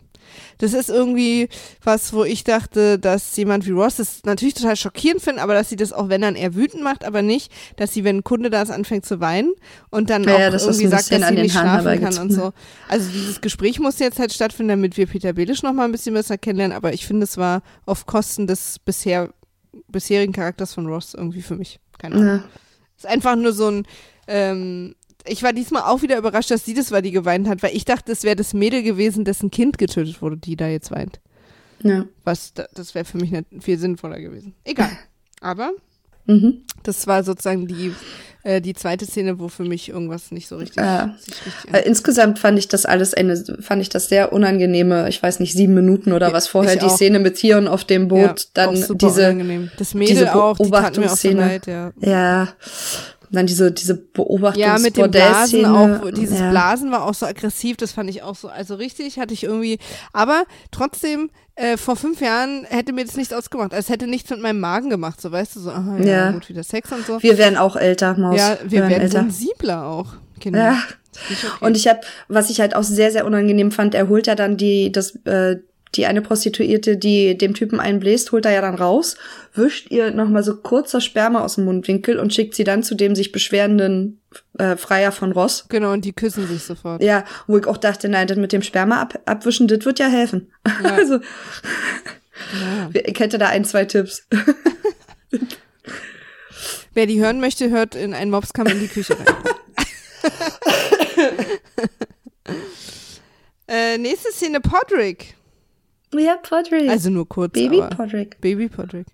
Das ist irgendwie was, wo ich dachte, dass jemand wie Ross das natürlich total schockierend findet, aber dass sie das auch, wenn dann eher wütend macht, aber nicht, dass sie, wenn ein Kunde da ist, anfängt zu weinen und dann ja, auch ja, irgendwie sagt, dass sie nicht schlafen kann und so. Also dieses Gespräch muss jetzt halt stattfinden, damit wir Peter Belisch noch mal ein bisschen besser kennenlernen, aber ich finde, es war auf Kosten des bisher bisherigen Charakters von Ross irgendwie für mich. Keine Ahnung. Ja. Ist einfach nur so ein ähm, ich war diesmal auch wieder überrascht, dass sie das war, die geweint hat, weil ich dachte, es wäre das Mädel gewesen, dessen Kind getötet wurde, die da jetzt weint. Ja. Was, das wäre für mich nicht viel sinnvoller gewesen. Egal. Aber mhm. das war sozusagen die, äh, die zweite Szene, wo für mich irgendwas nicht so richtig. Äh, richtig äh, insgesamt fand ich das alles eine, fand ich das sehr unangenehme, ich weiß nicht, sieben Minuten oder was vorher, die Szene mit Tieren auf dem Boot, ja, dann diese, unangenehm. das Mädel diese auch, die tat mir auch so leid, ja. Ja. Dann diese, diese Beobachtung. Ja, mit dem Blasen auch. Dieses ja. Blasen war auch so aggressiv, das fand ich auch so. Also richtig hatte ich irgendwie, aber trotzdem, äh, vor fünf Jahren hätte mir das nichts ausgemacht. Also es hätte nichts mit meinem Magen gemacht, so weißt du, so, aha, ja, ja. gut, wieder Sex und so. Wir werden auch älter, Maus. Ja, wir, wir werden, werden sensibler auch, Kinder. Ja. Okay. Und ich habe, was ich halt auch sehr, sehr unangenehm fand, er holt ja dann die, das, äh, die eine Prostituierte, die dem Typen einbläst, holt er ja dann raus, wischt ihr nochmal so kurzer Sperma aus dem Mundwinkel und schickt sie dann zu dem sich beschwerenden äh, Freier von Ross. Genau, und die küssen sich sofort. Ja, wo ich auch dachte, nein, das mit dem Sperma ab, abwischen, das wird ja helfen. Ja. also, ja. ich hätte da ein, zwei Tipps. Wer die hören möchte, hört in ein Mobskam in die Küche rein. äh, nächste Szene, Podrick. Ja, Podrick. Also nur kurz. Baby Podrick. Baby Podrick.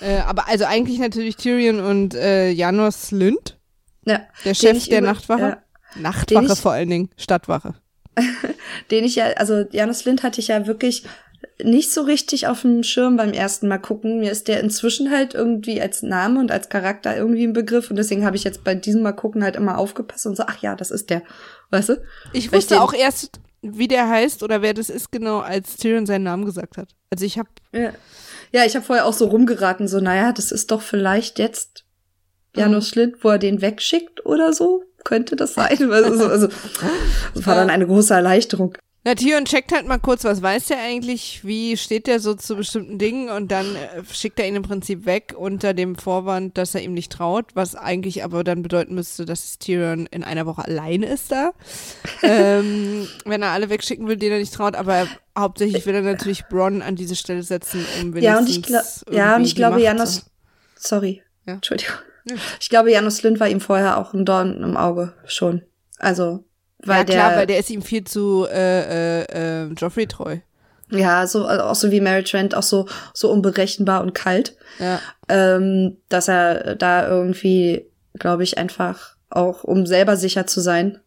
Äh, aber also eigentlich natürlich Tyrion und äh, Janos Lünd. Ja. Der Chef ich der über- Nachtwache. ja. Nachtwache ich- vor allen Dingen, Stadtwache. Den ich ja, also Janus Lind hatte ich ja wirklich nicht so richtig auf dem Schirm beim ersten Mal gucken. Mir ist der inzwischen halt irgendwie als Name und als Charakter irgendwie ein Begriff und deswegen habe ich jetzt bei diesem Mal gucken halt immer aufgepasst und so, ach ja, das ist der. Weißt du? Ich ich wusste den- auch erst, wie der heißt oder wer das ist genau, als Tyrion seinen Namen gesagt hat. Also ich habe Ja, ja ich habe vorher auch so rumgeraten, so, naja, das ist doch vielleicht jetzt Janus Schlitt, wo er den wegschickt oder so. Könnte das sein? Also, so- also, das war dann eine große Erleichterung. Na, Tyrion checkt halt mal kurz, was weiß der eigentlich, wie steht der so zu bestimmten Dingen und dann äh, schickt er ihn im Prinzip weg unter dem Vorwand, dass er ihm nicht traut, was eigentlich aber dann bedeuten müsste, dass Tyrion in einer Woche alleine ist da. ähm, wenn er alle wegschicken will, denen er nicht traut, aber hauptsächlich will er natürlich Bronn an diese Stelle setzen, um wenigstens Ja, und ich, gla ja, und ich glaube, zu- sorry, Ja. Entschuldigung. Ja. Ich glaube, Janus Lind war ihm vorher auch ein Dorn im Auge schon. Also, weil ja, der, klar, weil der ist ihm viel zu äh, äh, äh, Joffrey treu. ja, so, also auch so wie Mary Trent, auch so, so unberechenbar und kalt, Ja. ähm, dass er da irgendwie, glaube ich, einfach auch, um selber sicher zu sein.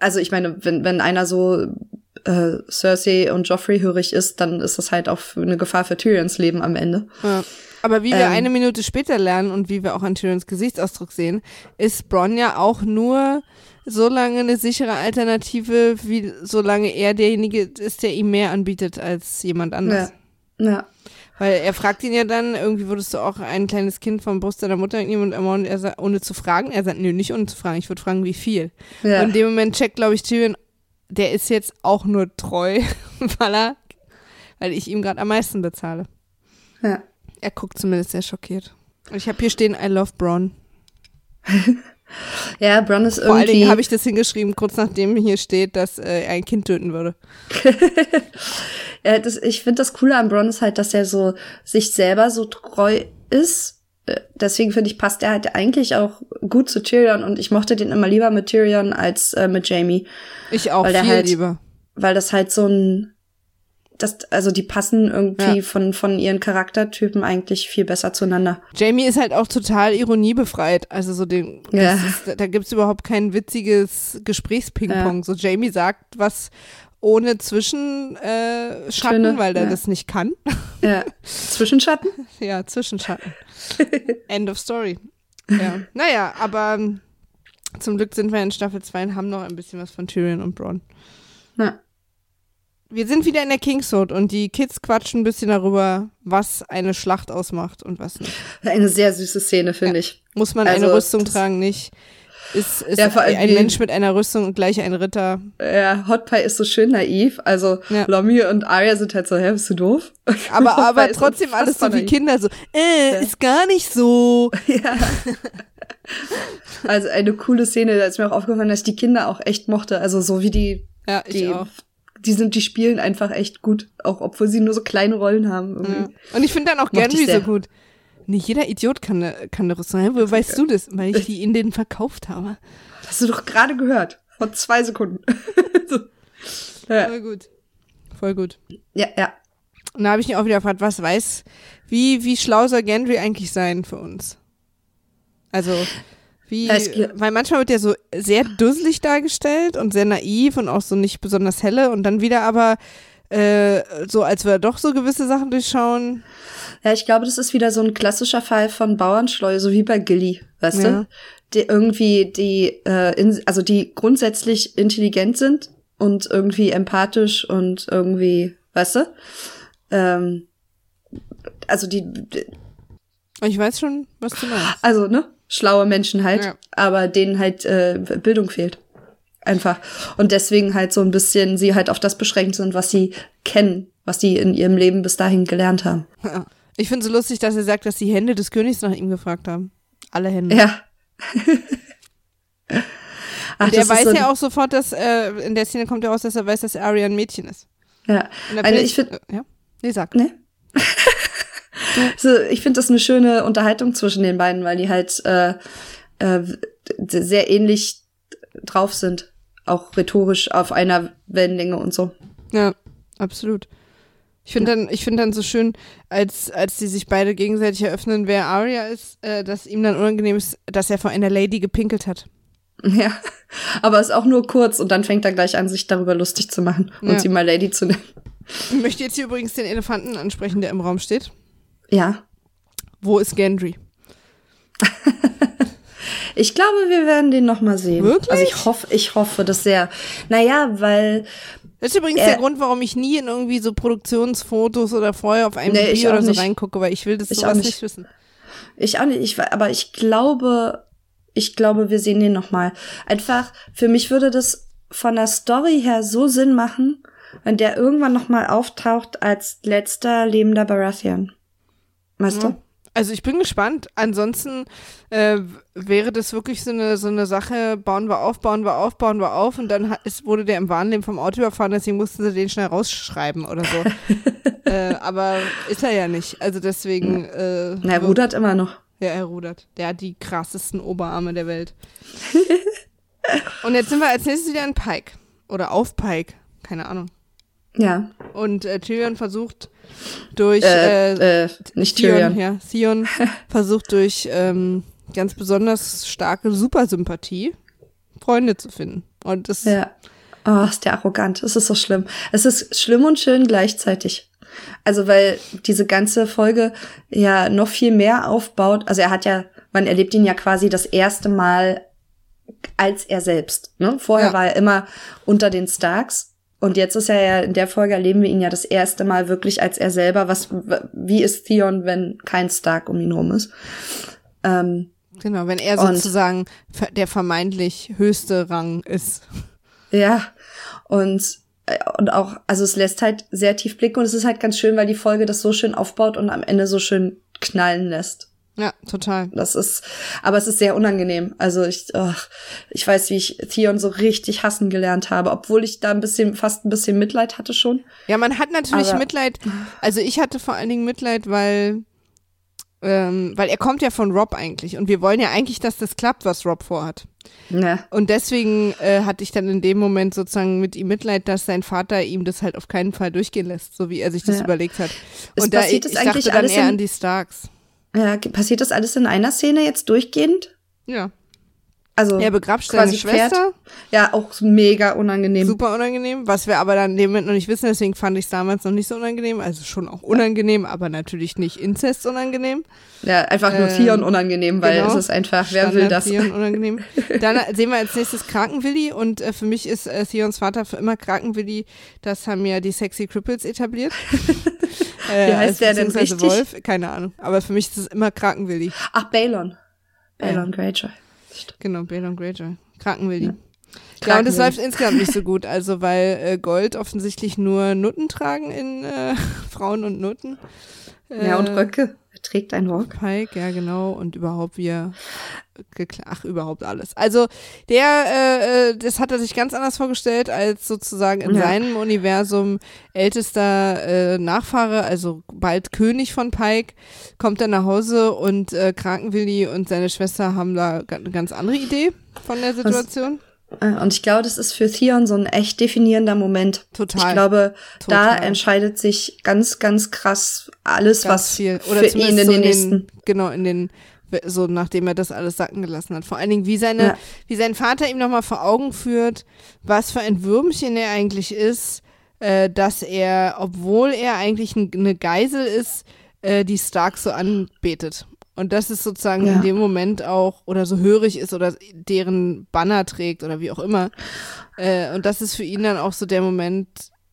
Also, ich meine, wenn, wenn einer so, äh, Cersei und Joffrey hörig ist, dann ist das halt auch eine Gefahr für Tyrions Leben am Ende. Ja. Aber wie wir Ähm. eine Minute später lernen und wie wir auch an Tyrions Gesichtsausdruck sehen, ist Bronn ja auch nur so lange eine sichere Alternative, wie solange er derjenige ist, der ihm mehr anbietet als jemand anders. Ja. Ja. Weil er fragt ihn ja dann, irgendwie würdest du auch ein kleines Kind vom Brust deiner Mutter wegnehmen und er sagt, ohne zu fragen. Er sagt, nö, nicht ohne zu fragen, ich würde fragen, wie viel. Ja. Und in dem Moment checkt, glaube ich, Tyrion, der ist jetzt auch nur treu, weil er, weil ich ihm gerade am meisten bezahle. ja. Er guckt zumindest sehr schockiert. Und ich habe hier stehen, I love Braun. Ja, Bronn ist Vor allen irgendwie. Dingen habe ich das hingeschrieben, kurz nachdem hier steht, dass äh, er ein Kind töten würde. Ja, das, ich finde das Coole an Bronn ist halt, dass er so sich selber so treu ist. Äh, Deswegen finde ich, passt er halt eigentlich auch gut zu Tyrion und ich mochte den immer lieber mit Tyrion als äh, mit Jamie, Ich auch Weil viel halt- lieber. weil das halt so ein das, also die passen irgendwie Ja. von, von ihren Charaktertypen eigentlich viel besser zueinander. Jamie ist halt auch total ironiebefreit. Also so den, Ja. ist, da gibt's überhaupt kein witziges Gesprächspingpong. So Jamie sagt was ohne Zwischenschatten, äh, Schöne, weil er ja. das nicht kann. Ja. Zwischenschatten? ja, Zwischenschatten. End of story. Ja. Naja, aber ähm, zum Glück sind wir in Staffel 2 und haben noch ein bisschen was von Tyrion und Bronn. Ja. Wir sind wieder in der Kingsroad und die Kids quatschen ein bisschen darüber, was eine Schlacht ausmacht und was nicht. Eine sehr süße Szene, finde ich. Muss man Also, eine Rüstung tragen, nicht? Ist, ist Ja, ein Mensch mit einer Rüstung und gleich ein Ritter. Ja, Hot Pie ist so schön naiv. Also Ja. Lomi und Arya sind halt so, hä, bist du doof? Aber, aber trotzdem alles so wie naiv. Kinder, so, äh, Ja. ist gar nicht so. Ja. Also eine coole Szene, da ist mir auch aufgefallen, dass ich die Kinder auch echt mochte. Also so wie die, Ja, die, auch. die sind, die spielen einfach echt gut, auch obwohl sie nur so kleine Rollen haben. Irgendwie. Und ich finde dann auch Gendry so gut. Nicht jeder Idiot kann eine, kann eine Rüstung haben. Woher weißt du das? Weil ich die in den verkauft habe. Hast du doch gerade gehört. Vor zwei Sekunden. so. ja. Voll gut. Voll gut. ja, ja. Und da habe ich ihn auch wieder gefragt, was weiß, wie, wie schlau soll Gendry eigentlich sein für uns? Also, wie, weil manchmal wird er so sehr dusselig dargestellt und sehr naiv und auch so nicht besonders helle und dann wieder aber äh, so, als er doch so gewisse Sachen durchschauen. Ja, ich glaube, das ist wieder so ein klassischer Fall von Bauernschleue, so wie bei Gilly, weißt Ja. du? Die irgendwie, die, äh, in, also die grundsätzlich intelligent sind und irgendwie empathisch und irgendwie, weißt du? Ähm, also die, die- Ich weiß schon, was du meinst. also, ne? Schlaue Menschen halt, Ja. aber denen halt äh, Bildung fehlt. Einfach. Und deswegen halt so ein bisschen sie halt auf das beschränkt sind, was sie kennen, was sie in ihrem Leben bis dahin gelernt haben. Ich finde es so lustig, dass er sagt, dass die Hände des Königs nach ihm gefragt haben. Alle Hände. Ja. Ach, der weiß so ja auch sofort, dass äh, in der Szene kommt ja raus, dass er weiß, dass Arya ein Mädchen ist. Ja. Also ich finde, ja, nee, sag. ne? so, ich finde das eine schöne Unterhaltung zwischen den beiden, weil die halt äh, äh, sehr ähnlich drauf sind. Auch rhetorisch auf einer Wellenlänge und so. Ja, absolut. Ich finde dann, ich finde dann so schön, als, als die sich beide gegenseitig eröffnen, wer Arya ist, äh, dass ihm dann unangenehm ist, dass er vor einer Lady gepinkelt hat. Ja, aber ist auch nur kurz und dann fängt er gleich an, sich darüber lustig zu machen und Ja. sie mal Lady zu nennen. Ich möchte jetzt hier übrigens den Elefanten ansprechen, der im Raum steht. Ja. Wo ist Gendry? Ich glaube, wir werden den noch mal sehen. Wirklich? Also ich hoffe, ich hoffe das sehr. Naja, weil Das ist übrigens Äh. der Grund, warum ich nie in irgendwie so Produktionsfotos oder vorher auf einem Nee, Video oder so nicht. reingucke, weil ich will das Ich sowas auch nicht. nicht. wissen. ich auch nicht, ich, aber ich glaube, ich glaube, wir sehen den noch mal. Einfach, für mich würde das von der Story her so Sinn machen, wenn der irgendwann noch mal auftaucht als letzter lebender Baratheon. Weißt Ja. du? Also ich bin gespannt. Ansonsten äh, wäre das wirklich so eine, so eine Sache, bauen wir auf, bauen wir auf, bauen wir auf und dann hat, ist, wurde der im Wahnleben vom Auto überfahren, deswegen mussten sie den schnell rausschreiben oder so. äh, aber ist er ja nicht. Also deswegen. Äh, Na, er rudert immer noch. Ja, er rudert. Der hat die krassesten Oberarme der Welt. und jetzt sind wir als nächstes wieder in Pike. Oder auf Pike. Keine Ahnung. Ja. Und äh, Tyrion versucht durch äh, Äh, äh, nicht Theon, Tyrion. ja, Theon versucht durch ähm, ganz besonders starke Supersympathie Freunde zu finden. Und das Ja. Oh, ist der arrogant. Es ist so schlimm. Es ist schlimm und schön gleichzeitig. Also, weil diese ganze Folge ja noch viel mehr aufbaut. Also, er hat ja, man erlebt ihn ja quasi das erste Mal als er selbst. Ne? Vorher Ja. war er immer unter den Starks. Und jetzt ist er ja, in der Folge erleben wir ihn ja das erste Mal wirklich als er selber. Was, wie ist Theon, wenn kein Stark um ihn rum ist? Ähm, genau, wenn er sozusagen der vermeintlich höchste Rang ist. Ja, und, äh, und auch, also es lässt halt sehr tief blicken und es ist halt ganz schön, weil die Folge das so schön aufbaut und am Ende so schön knallen lässt. Ja, total. Das ist, aber es ist sehr unangenehm. Also ich, ach, ich weiß, wie ich Theon so richtig hassen gelernt habe, obwohl ich da ein bisschen, fast ein bisschen Mitleid hatte schon. Ja, man hat natürlich Aber- Mitleid. Also ich hatte vor allen Dingen Mitleid, weil ähm, weil er kommt ja von Rob eigentlich und wir wollen ja eigentlich, dass das klappt, was Rob vorhat. Ja, Und deswegen äh, hatte ich dann in dem Moment sozusagen mit ihm Mitleid, dass sein Vater ihm das halt auf keinen Fall durchgehen lässt, so wie er sich das Ja. überlegt hat. Es Und da ich, ich eigentlich dachte dann eher an die Starks. Ja, passiert das alles in einer Szene jetzt durchgehend? Ja. Also, Er begrabt seine quasi Pferd. Schwester. ja, auch mega unangenehm. Super unangenehm, was wir aber dann in dem Moment noch nicht wissen, deswegen fand ich es damals noch nicht so unangenehm. Also schon auch unangenehm, aber natürlich nicht Inzest unangenehm. Ja, einfach nur Ähm, Theon unangenehm, weil genau. es ist einfach, wer will Standard das? Theon unangenehm. Dann sehen wir als nächstes Krakenwilli und äh, für mich ist äh, Theons Vater für immer Krakenwilli. Das haben ja die Sexy Cripples etabliert. äh, Wie heißt als der denn richtig? Wolf, keine Ahnung. Aber für mich ist es immer Krakenwilli. Ach, Balon. Balon Greyjoy. Genau, Balon Greyjoy. Krakenwilli. Ja. Ja, und es läuft insgesamt nicht so gut, also weil äh, Gold offensichtlich nur Nutten tragen in äh, Frauen und Nutten. Äh, Ja, und Röcke. Er trägt einen Rock. Pike, ja genau, und überhaupt wir, ach überhaupt alles. Also der, äh, äh, das hat er sich ganz anders vorgestellt als sozusagen in Ja. seinem Universum ältester äh, Nachfahre, also bald König von Pike, kommt dann nach Hause und äh, Krankenwilli und seine Schwester haben da eine ganz andere Idee von der Situation. Äh, Und ich glaube, das ist für Theon so ein echt definierender Moment. Total. Ich glaube, da Total. entscheidet sich ganz, ganz krass alles, Ganz was viel. Oder für zumindest ihn in so den nächsten. genau, in den, so nachdem er das alles sacken gelassen hat. Vor allen Dingen, wie seine, Ja. wie sein Vater ihm nochmal vor Augen führt, was für ein Würmchen er eigentlich ist, äh, dass er, obwohl er eigentlich eine Geisel ist, äh, die Stark so anbetet. Und das ist sozusagen Ja. in dem Moment auch, oder so hörig ist oder deren Banner trägt oder wie auch immer. Äh, und das ist für ihn dann auch so der Moment,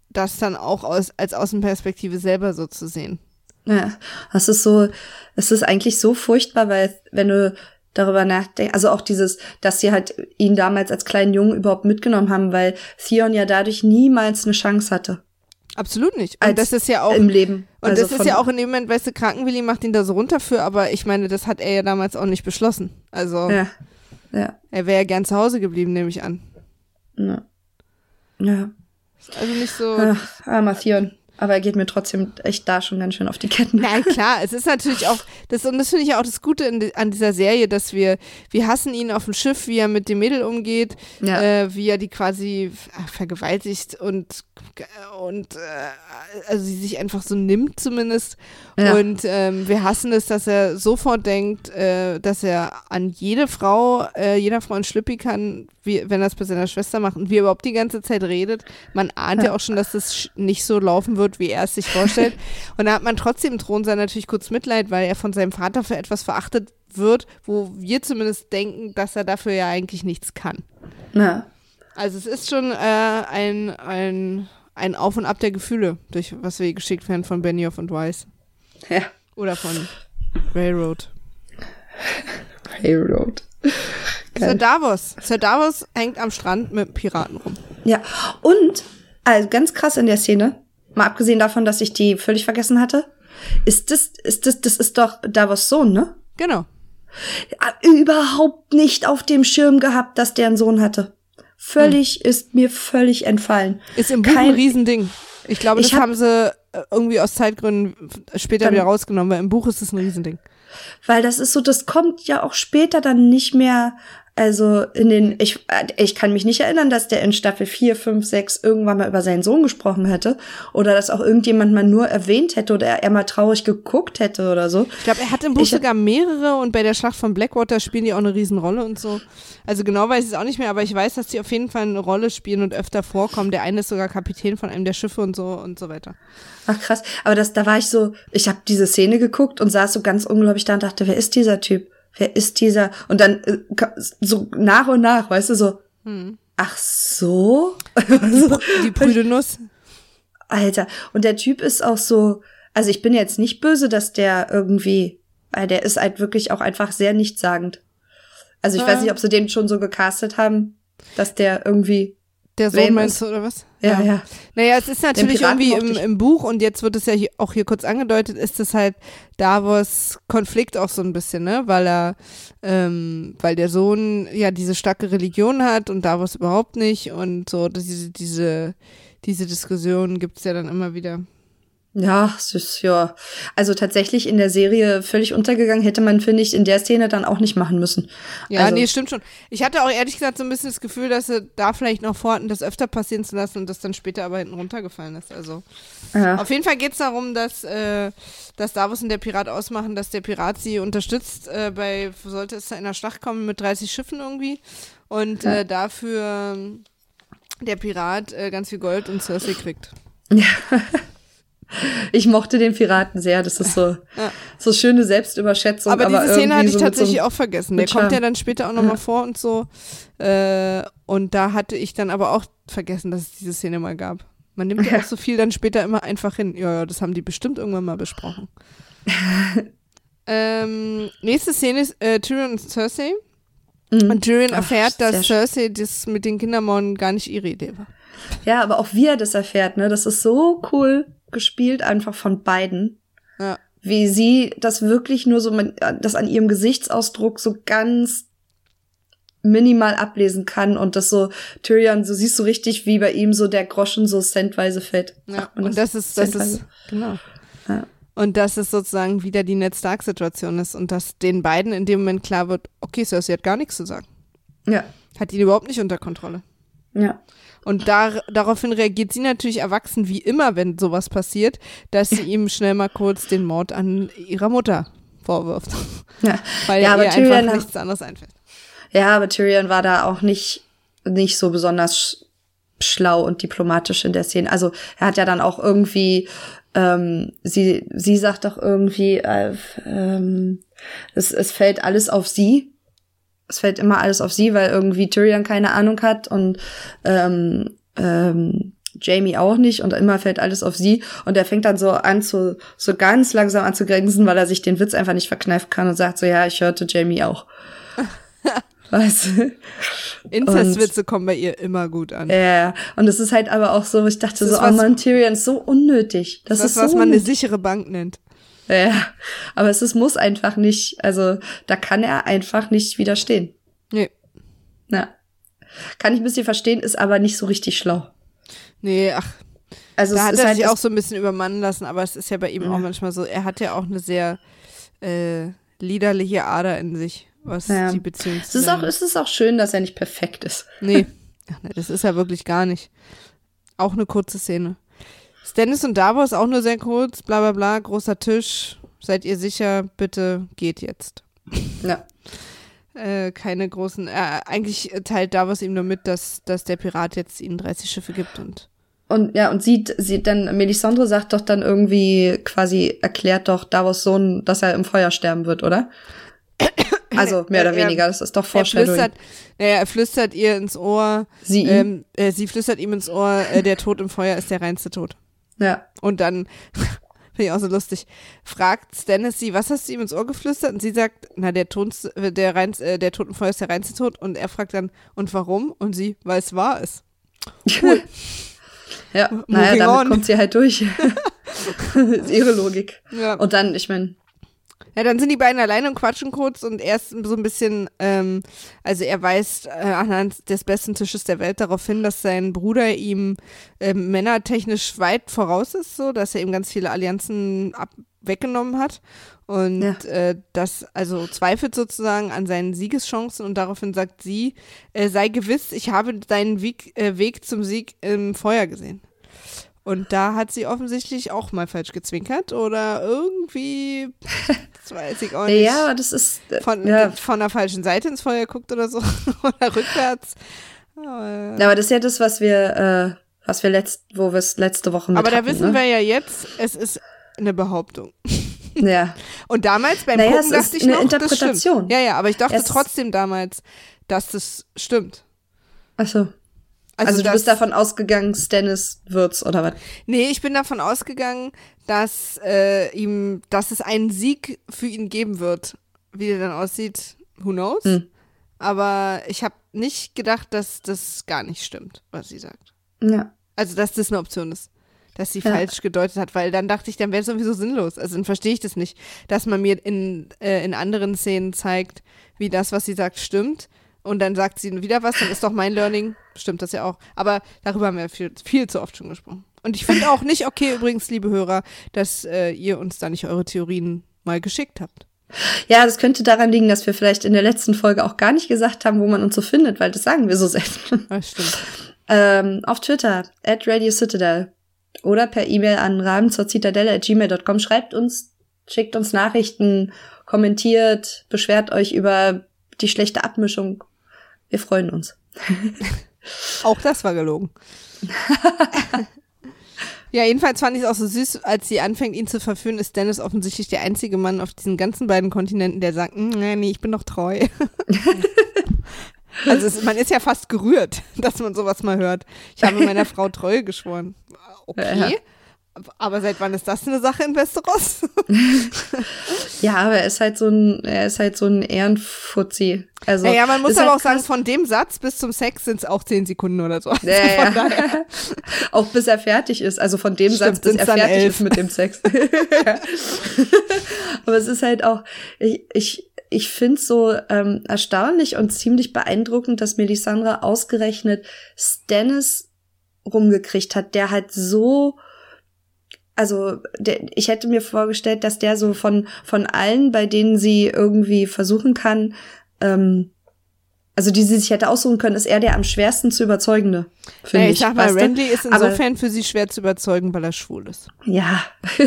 das dann auch aus, als Außenperspektive selber so zu sehen. Ja, das ist so, es ist eigentlich so furchtbar, weil wenn du darüber nachdenkst, also auch dieses, dass sie halt ihn damals als kleinen Jungen überhaupt mitgenommen haben, weil Theon ja dadurch niemals eine Chance hatte Absolut nicht. Und Als das ist ja auch, im Leben. Und Also das ist ja auch in dem Moment, weißt du, Krankenwilli macht ihn da so runter für, aber ich meine, das hat er ja damals auch nicht beschlossen. Also Ja, ja, er wäre ja gern zu Hause geblieben, nehme ich an. ja. Ja, Also nicht so, Ach, armer Theon. Aber er geht mir trotzdem echt da schon ganz schön auf die Ketten. Nein, klar, es ist natürlich auch, das, und das finde ich auch das Gute in, an dieser Serie, dass wir, wir hassen ihn auf dem Schiff, wie er mit dem Mädel umgeht, Ja. äh, wie er die quasi äh, vergewaltigt und, und äh, also sie sich einfach so nimmt zumindest. Ja. Und ähm, wir hassen es, dass er sofort denkt, äh, dass er an jede Frau, äh, jeder Frau ein Schlüppi kann, wie, wenn er es bei seiner Schwester macht und wie er überhaupt die ganze Zeit redet. Man ahnt ja, auch schon, dass das nicht so laufen wird, wie er es sich vorstellt. und da hat man trotzdem im Thronsaal natürlich kurz Mitleid, weil er von seinem Vater für etwas verachtet wird, wo wir zumindest denken, dass er dafür ja eigentlich nichts kann. Ja. Also es ist schon äh, ein, ein, ein Auf und Ab der Gefühle, durch was wir geschickt werden von Benioff und Weiss. ja. Oder von Railroad. Railroad. Sir Davos. Sir Davos hängt am Strand mit Piraten rum. Ja, und also ganz krass in der Szene, mal abgesehen davon, dass ich die völlig vergessen hatte, ist das, ist das, das ist doch Davos Sohn, ne? Genau. Ah, Überhaupt nicht auf dem Schirm gehabt, dass der einen Sohn hatte. Völlig, ist mir völlig entfallen. Ist im Buch ein Kein- Riesending. Ich glaube, das Ich hab- haben sie äh, irgendwie aus Zeitgründen später wieder rausgenommen, weil im Buch ist es ein Riesending. Weil das ist so, das kommt ja auch später dann nicht mehr, also in den, ich, äh, ich kann mich nicht erinnern, dass der in Staffel 4, 5, 6 irgendwann mal über seinen Sohn gesprochen hätte. Oder dass auch irgendjemand mal nur erwähnt hätte oder er mal traurig geguckt hätte oder so. Ich glaube, er hat im Buch Ich- sogar mehrere und bei der Schlacht von Blackwater spielen die auch eine Riesenrolle und so. Also genau weiß ich es auch nicht mehr, aber ich weiß, dass die auf jeden Fall eine Rolle spielen und öfter vorkommen. Der eine ist sogar Kapitän von einem der Schiffe und so und so weiter. Ach krass, aber das, da war ich so, ich habe diese Szene geguckt und saß so ganz unglaublich da und dachte, wer ist dieser Typ? Wer ist dieser? Und dann äh, so nach und nach, weißt du, so, Hm. ach so? so Die prüde Nuss. Alter, und der Typ ist auch so, also ich bin jetzt nicht böse, dass der irgendwie, weil der ist halt wirklich auch einfach sehr nichtssagend. Also ich Ah. weiß nicht, ob sie den schon so gecastet haben, dass der irgendwie, Der Sohn meinst du, oder was? ja, ja. Naja, es ist natürlich irgendwie im, im Buch und jetzt wird es ja hier, auch hier kurz angedeutet, ist es halt Davos Konflikt auch so ein bisschen, ne? Weil er, ähm, weil der Sohn ja diese starke Religion hat und Davos überhaupt nicht und so diese, diese, diese Diskussion gibt es ja dann immer wieder. Ja, es ist ja. Also tatsächlich in der Serie völlig untergegangen, hätte man, finde ich, in der Szene dann auch nicht machen müssen. Ja, also, nee, stimmt schon. Ich hatte auch ehrlich gesagt so ein bisschen das Gefühl, dass sie da vielleicht noch vorhatten, das öfter passieren zu lassen und das dann später aber hinten runtergefallen ist. Also Ja. Auf jeden Fall geht es darum, dass, äh, dass Davos und der Pirat ausmachen, dass der Pirat sie unterstützt äh, bei, sollte es zu einer Schlacht kommen mit 30 Schiffen irgendwie. Und Ja. äh, dafür ähm, der Pirat äh, ganz viel Gold und Cersei kriegt. Ich mochte den Piraten sehr. Das ist so, Ja. so schöne Selbstüberschätzung. Aber, diese Szene hatte ich so tatsächlich so, auch vergessen. Der kommt ja dann später auch nochmal Ja. vor und so. Äh, und da hatte ich dann aber auch vergessen, dass es diese Szene mal gab. Man nimmt ja auch so viel dann später immer einfach hin. Ja, ja, das haben die bestimmt irgendwann mal besprochen. ähm, nächste Szene ist äh, Tyrion und Cersei. Mhm. Und Tyrion Ach, erfährt, dass. Cersei das mit den Kindermorden gar nicht ihre Idee war. Ja, aber auch wie er das erfährt, ne? Das ist so cool gespielt, einfach von beiden. Ja. Wie sie das wirklich nur so, man- das an ihrem Gesichtsausdruck so ganz minimal ablesen kann und das so Tyrion, so siehst du richtig, wie bei ihm so der Groschen so centweise fällt. Ja, und das ist, das ist, Centweise? genau. Ja. Und dass es sozusagen wieder die Ned Stark-Situation ist und dass den beiden in dem Moment klar wird, okay, Cersei hat gar nichts zu sagen. Ja, Hat ihn überhaupt nicht unter Kontrolle. ja. Und da, daraufhin reagiert sie natürlich erwachsen wie immer, wenn sowas passiert, dass sie ihm schnell mal kurz den Mord an ihrer Mutter vorwirft. Ja, Weil Ja, aber ihr Tyrion einfach nichts anderes einfällt. ja aber Tyrion war da auch nicht, nicht so besonders sch schlau und diplomatisch in der Szene. Also er hat ja dann auch irgendwie, ähm, sie, sie sagt doch irgendwie, äh, ähm, es, es fällt alles auf sie. Es fällt immer alles auf sie, weil irgendwie Tyrion keine Ahnung hat und ähm, ähm, Jamie auch nicht und immer fällt alles auf sie und er fängt dann so an zu so ganz langsam an zu grinsen, weil er sich den Witz einfach nicht verkneifen kann und sagt so ja, ich hörte Jamie auch. weißt du? Inzestwitze kommen bei ihr immer gut an. Ja, und es ist halt aber auch so, ich dachte so, oh was- man, Tyrion ist so unnötig. Das, das ist so was man eine sichere Bank nennt. Ja, aber es ist, muss einfach nicht, also da kann er einfach nicht widerstehen. Nee. Ja. Kann ich ein bisschen verstehen, ist aber nicht so richtig schlau. Nee, ach. Also da es hat er halt sich auch so ein bisschen übermannen lassen, aber es ist ja bei ihm Ja. auch manchmal so, er hat ja auch eine sehr äh, liederliche Ader in sich, was Ja. die Beziehung es ist auch, es ist auch schön, dass er nicht perfekt ist. Nee. Ach, nee, das ist er wirklich gar nicht. Auch eine kurze Szene. Stannis und Davos auch nur sehr kurz, bla bla bla, großer Tisch. Seid ihr sicher, bitte geht jetzt. Ja. Äh, keine großen, äh, eigentlich teilt Davos ihm nur mit, dass, dass der Pirat jetzt ihnen 30 Schiffe gibt und Und ja, und sieht, sieht dann, Melisandre sagt doch dann irgendwie quasi, erklärt doch Davos Sohn, dass er im Feuer sterben wird, oder? Also mehr oder Er- er- weniger, das ist doch er Foreshadowing. flüstert, naja, er flüstert ihr ins Ohr, Sie ihm. ähm, äh, sie flüstert ihm ins Ohr, äh, der Tod im Feuer ist der reinste Tod. Ja. Und dann, finde ich auch so lustig, fragt Stannis sie, was hast du ihm ins Ohr geflüstert? Und sie sagt, na, der, Tons, der, reins, äh, der Totenfeuer ist der reinste Tod. Und er fragt dann, und warum? Und sie, weil es wahr ist. ja, Moving naja, damit on. kommt sie halt durch. ist ihre Logik. Ja. Und dann, ich meine, ja, dann sind die beiden alleine und quatschen kurz und er ist so ein bisschen, ähm, also er weist äh, anhand des besten Tisches der Welt darauf hin, dass sein Bruder ihm ähm, männertechnisch weit voraus ist, so, dass er ihm ganz viele Allianzen ab weggenommen hat und Ja. äh, das also zweifelt sozusagen an seinen Siegeschancen und daraufhin sagt sie, äh, sei gewiss, ich habe deinen Weg, äh, Weg zum Sieg im Feuer gesehen. Und da hat sie offensichtlich auch mal falsch gezwinkert oder irgendwie, das weiß ich auch nicht, ja, das ist, äh, von, ja, von der falschen Seite ins Feuer guckt oder so oder rückwärts. Aber, Ja, aber das ist ja das, was wir, äh, was wir letzt, wo wir es letzte Woche mit aber da hatten, wissen ne? wir ja jetzt, es ist eine Behauptung. Ja. Und damals beim Naja, Gucken dachte ich eine noch, Interpretation. das stimmt. Ja, ja, aber ich dachte Es trotzdem damals, dass das stimmt. Achso. Also, du dass- bist davon ausgegangen, Stannis wird's, oder was? Nee, ich bin davon ausgegangen, dass äh, ihm, dass es einen Sieg für ihn geben wird. Wie der dann aussieht, who knows? Hm. Aber ich habe nicht gedacht, dass das gar nicht stimmt, was sie sagt. Ja. Also, dass das eine Option ist. Dass sie Ja. falsch gedeutet hat, weil dann dachte ich, dann wäre es sowieso sinnlos. Also dann verstehe ich das nicht, dass man mir in, äh, in anderen Szenen zeigt, wie das, was sie sagt, stimmt. Und dann sagt sie wieder was, dann ist doch mein Learning, stimmt das ja auch. Aber darüber haben wir viel, viel zu oft schon gesprochen. Und ich finde auch nicht okay, übrigens, liebe Hörer, dass äh, ihr uns da nicht eure Theorien mal geschickt habt. Ja, das könnte daran liegen, dass wir vielleicht in der letzten Folge auch gar nicht gesagt haben, wo man uns so findet, weil das sagen wir so selten. Das stimmt. ähm, auf Twitter, at Radio Citadel. Oder per E-Mail an rahmen.citadelle.gmail.com. Schreibt uns, schickt uns Nachrichten, kommentiert, beschwert euch über die schlechte Abmischung. Wir freuen uns. Auch das war gelogen. ja, jedenfalls fand ich es auch so süß, als sie anfängt, ihn zu verführen, ist Dennis offensichtlich der einzige Mann auf diesen ganzen beiden Kontinenten, der sagt, "Mm, nee, nee, ich bin doch treu. also es, man ist ja fast gerührt, dass man sowas mal hört. Ich habe meiner Frau Treue geschworen. Okay. Ja. Aber seit wann ist das eine Sache in Westeros? Ja, aber er ist halt so ein, er ist halt so ein Ehrenfuzzi. Also, naja, man muss aber halt auch sagen, von dem Satz bis zum Sex sind es auch zehn Sekunden oder so. Also Ja, ja. Auch bis er fertig ist. Also von dem Stimmt, Satz, bis er fertig elf. ist mit dem Sex. Ja. Aber es ist halt auch, ich, ich, ich finde es so ähm, erstaunlich und ziemlich beeindruckend, dass Melisandre ausgerechnet Stannis rumgekriegt hat, der halt so also der, ich hätte mir vorgestellt, dass der so von von allen, bei denen sie irgendwie versuchen kann, ähm, also die sie sich hätte aussuchen können, ist er der am schwersten zu überzeugende. Finde Naja, ich. ich sag mal? Randy ist Aber- insofern für sie schwer zu überzeugen, weil er schwul ist. Ja.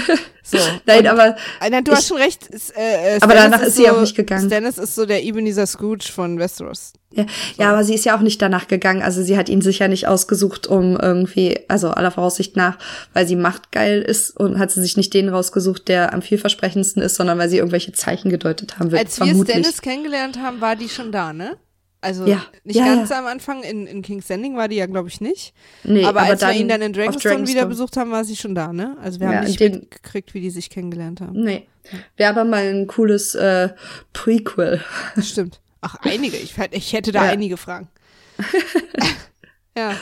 So. Nein, aber Äh, nein, du Ich- hast schon recht. Äh, äh, Aber danach ist sie auch nicht gegangen. Stannis ist so der Ebenezer Scrooge von Westeros. ja, ja, aber sie ist ja auch nicht danach gegangen. Also sie hat ihn sicher nicht ausgesucht, um irgendwie, also aller Voraussicht nach, weil sie machtgeil ist und hat sie sich nicht den rausgesucht, der am vielversprechendsten ist, sondern weil sie irgendwelche Zeichen gedeutet haben wird. Als wir vermutlich. Stannis kennengelernt haben, war die schon da, ne? Also Ja. nicht Ja, ganz ja. am Anfang, in, in King's Landing war die ja, glaube ich, nicht. nee, aber, als wir ihn dann in auf Dragonstone, wieder Dragonstone. besucht haben, war sie schon da, ne? Also wir haben nicht dem- mitgekriegt, wie die sich kennengelernt haben. Nee. Wäre aber mal ein cooles äh, Prequel. Stimmt. Ach, einige. Ich, ich hätte da einige Fragen. ja.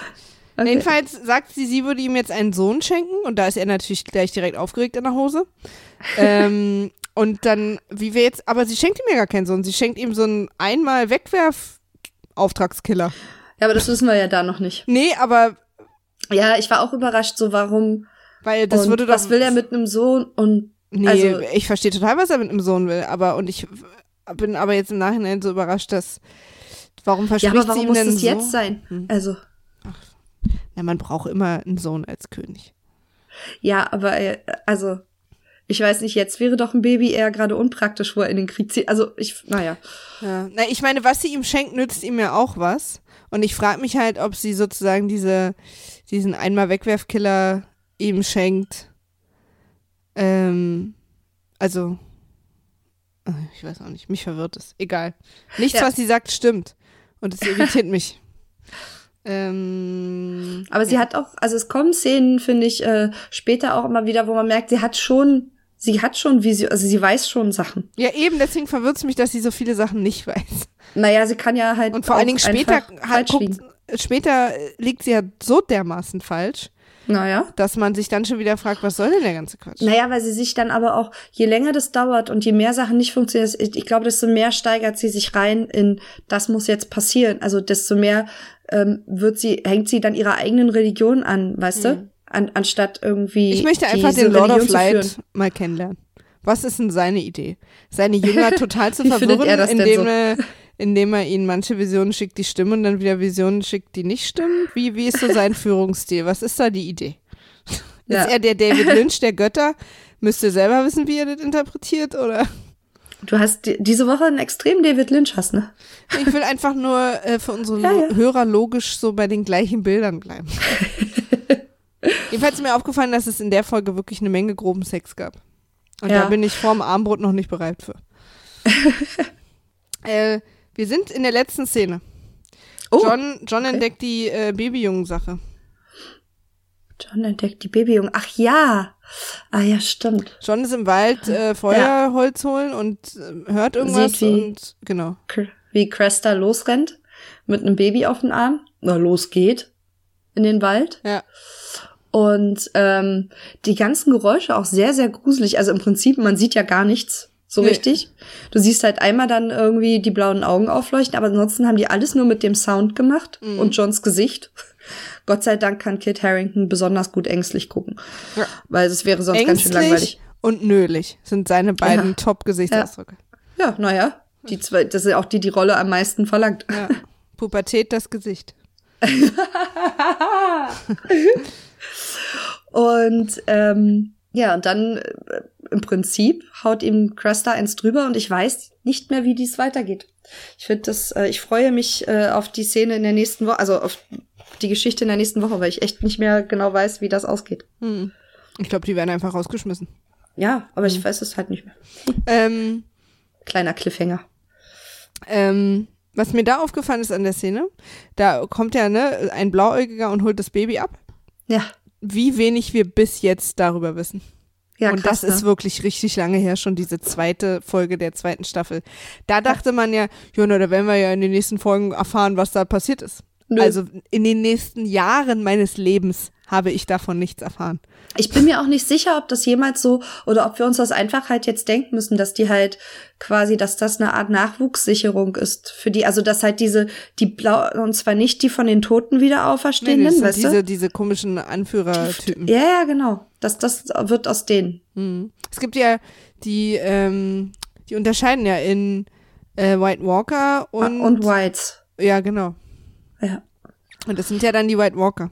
Okay. Jedenfalls sagt sie, sie würde ihm jetzt einen Sohn schenken und da ist er natürlich gleich direkt aufgeregt in der Hose. ähm, und dann, wie wir jetzt, aber sie schenkt ihm ja gar keinen Sohn, sie schenkt ihm so einen einmal Wegwerf-Auftragskiller. Ja, aber das wissen wir ja da noch nicht. Nee, aber Ja, ich war auch überrascht, so warum. Weil das würde doch. Was will er mit einem Sohn und Nee, also- ich verstehe total, was er mit einem Sohn will, aber und ich bin aber jetzt im Nachhinein so überrascht, dass warum ja, verspricht aber sie warum ihm muss denn das so? jetzt sein? Hm. Also Ja, man braucht immer einen Sohn als König. ja, aber äh, also ich weiß nicht, jetzt wäre doch ein Baby eher gerade unpraktisch, wo er in den Krieg zieht. Also ich, naja. Ja. Na, ich meine, was sie ihm schenkt, nützt ihm ja auch was. Und ich frage mich halt, ob sie sozusagen diese, diesen einmal Wegwerfkiller ihm schenkt. Ähm, also, äh, ich weiß auch nicht, mich verwirrt es. Egal. Nichts, Ja. was sie sagt, stimmt. Und es irritiert mich. Ähm, Aber sie hat auch, also es kommen Szenen, finde ich, äh, später auch immer wieder, wo man merkt, sie hat schon, sie hat schon Vision, also sie weiß schon Sachen. ja, eben, deswegen verwirrt es mich, dass sie so viele Sachen nicht weiß. Naja, sie kann ja halt Und vor allen Dingen später, falsch guckt, später liegt sie ja so dermaßen falsch, Naja. dass man sich dann schon wieder fragt, was soll denn der ganze Quatsch? Naja, weil sie sich dann aber auch, je länger das dauert und je mehr Sachen nicht funktionieren, ich, ich glaube, desto mehr steigert sie sich rein in, das muss jetzt passieren. Also desto mehr ähm, wird sie, hängt sie dann ihrer eigenen Religion an, weißt du? An, anstatt irgendwie. Ich möchte einfach den Lord of Light mal kennenlernen. Was ist denn seine Idee? Seine Jünger total zu verwirren, er indem, so? er, indem er ihnen manche Visionen schickt, die stimmen und dann wieder Visionen schickt, die nicht stimmen? Wie, wie ist so sein Führungsstil? Was ist da die Idee? Ja. Ist er der David Lynch der Götter? Müsst ihr selber wissen, wie ihr das interpretiert? Oder? Du hast die, diese Woche einen extremen David Lynch hast, ne? Ich will einfach nur äh, für unsere Ja, ja. Hörer logisch so bei den gleichen Bildern bleiben. Jedenfalls ist mir aufgefallen, dass es in der Folge wirklich eine Menge groben Sex gab. Und Ja. da bin ich vorm Armbrot noch nicht bereit für. äh, wir sind in der letzten Szene. Oh, John, John okay. entdeckt die äh, Babyjungen-Sache. John entdeckt die Babyjungen. Ach ja. Ah ja, stimmt. John ist im Wald äh, Feuerholz holen und äh, hört irgendwas Sieht, wie- und genau. Wie Cresta losrennt mit einem Baby auf dem Arm. Na, losgeht in den Wald. Ja. Und ähm, die ganzen Geräusche auch sehr, sehr gruselig. Also im Prinzip, man sieht ja gar nichts so Nee. richtig. Du siehst halt einmal dann irgendwie die blauen Augen aufleuchten, aber ansonsten haben die alles nur mit dem Sound gemacht Mhm. und Johns Gesicht. Gott sei Dank kann Kit Harrington besonders gut ängstlich gucken. Ja. Weil es wäre sonst ganz schön Ängstlich langweilig. und nölig sind seine beiden Ja. Top-Gesichtsausdrücke. Ja, naja. Die zwei, das ist ja auch die, die Rolle am meisten verlangt. Ja. Pubertät, das Gesicht. Und ähm, ja, und dann äh, im Prinzip haut ihm Cresta eins drüber und ich weiß nicht mehr, wie dies weitergeht. Ich finde das, äh, ich freue mich äh, auf die Szene in der nächsten Woche, also auf die Geschichte in der nächsten Woche, weil ich echt nicht mehr genau weiß, wie das ausgeht. Hm. Ich glaube, die werden einfach rausgeschmissen. Ja, aber Mhm. ich weiß es halt nicht mehr. Ähm, Kleiner Cliffhanger. ähm, was mir da aufgefallen ist an der Szene, da kommt ja ne, ein Blauäugiger und holt das Baby ab. Ja, Wie wenig wir bis jetzt darüber wissen. ja, und krass, das ist ne? wirklich richtig lange her, schon diese zweite Folge der zweiten Staffel. Da dachte man ja, ja, na, da werden wir ja in den nächsten Folgen erfahren, was da passiert ist. Nö. Also in den nächsten Jahren meines Lebens habe ich davon nichts erfahren. Ich bin mir auch nicht sicher, ob das jemals so oder ob wir uns das einfach halt jetzt denken müssen, dass die halt quasi, dass das eine Art Nachwuchssicherung ist für die, also dass halt diese, die blau, und zwar nicht die von den Toten wieder Nee, auferstehenden, sind weißt diese, du? diese komischen Anführertypen. Ja, ja, genau. Das, das wird aus denen. Mhm. Es gibt ja die, ähm, die unterscheiden ja in äh, White Walker und, Und, und Whites. ja, genau. Ja. Und das sind ja dann die White Walker.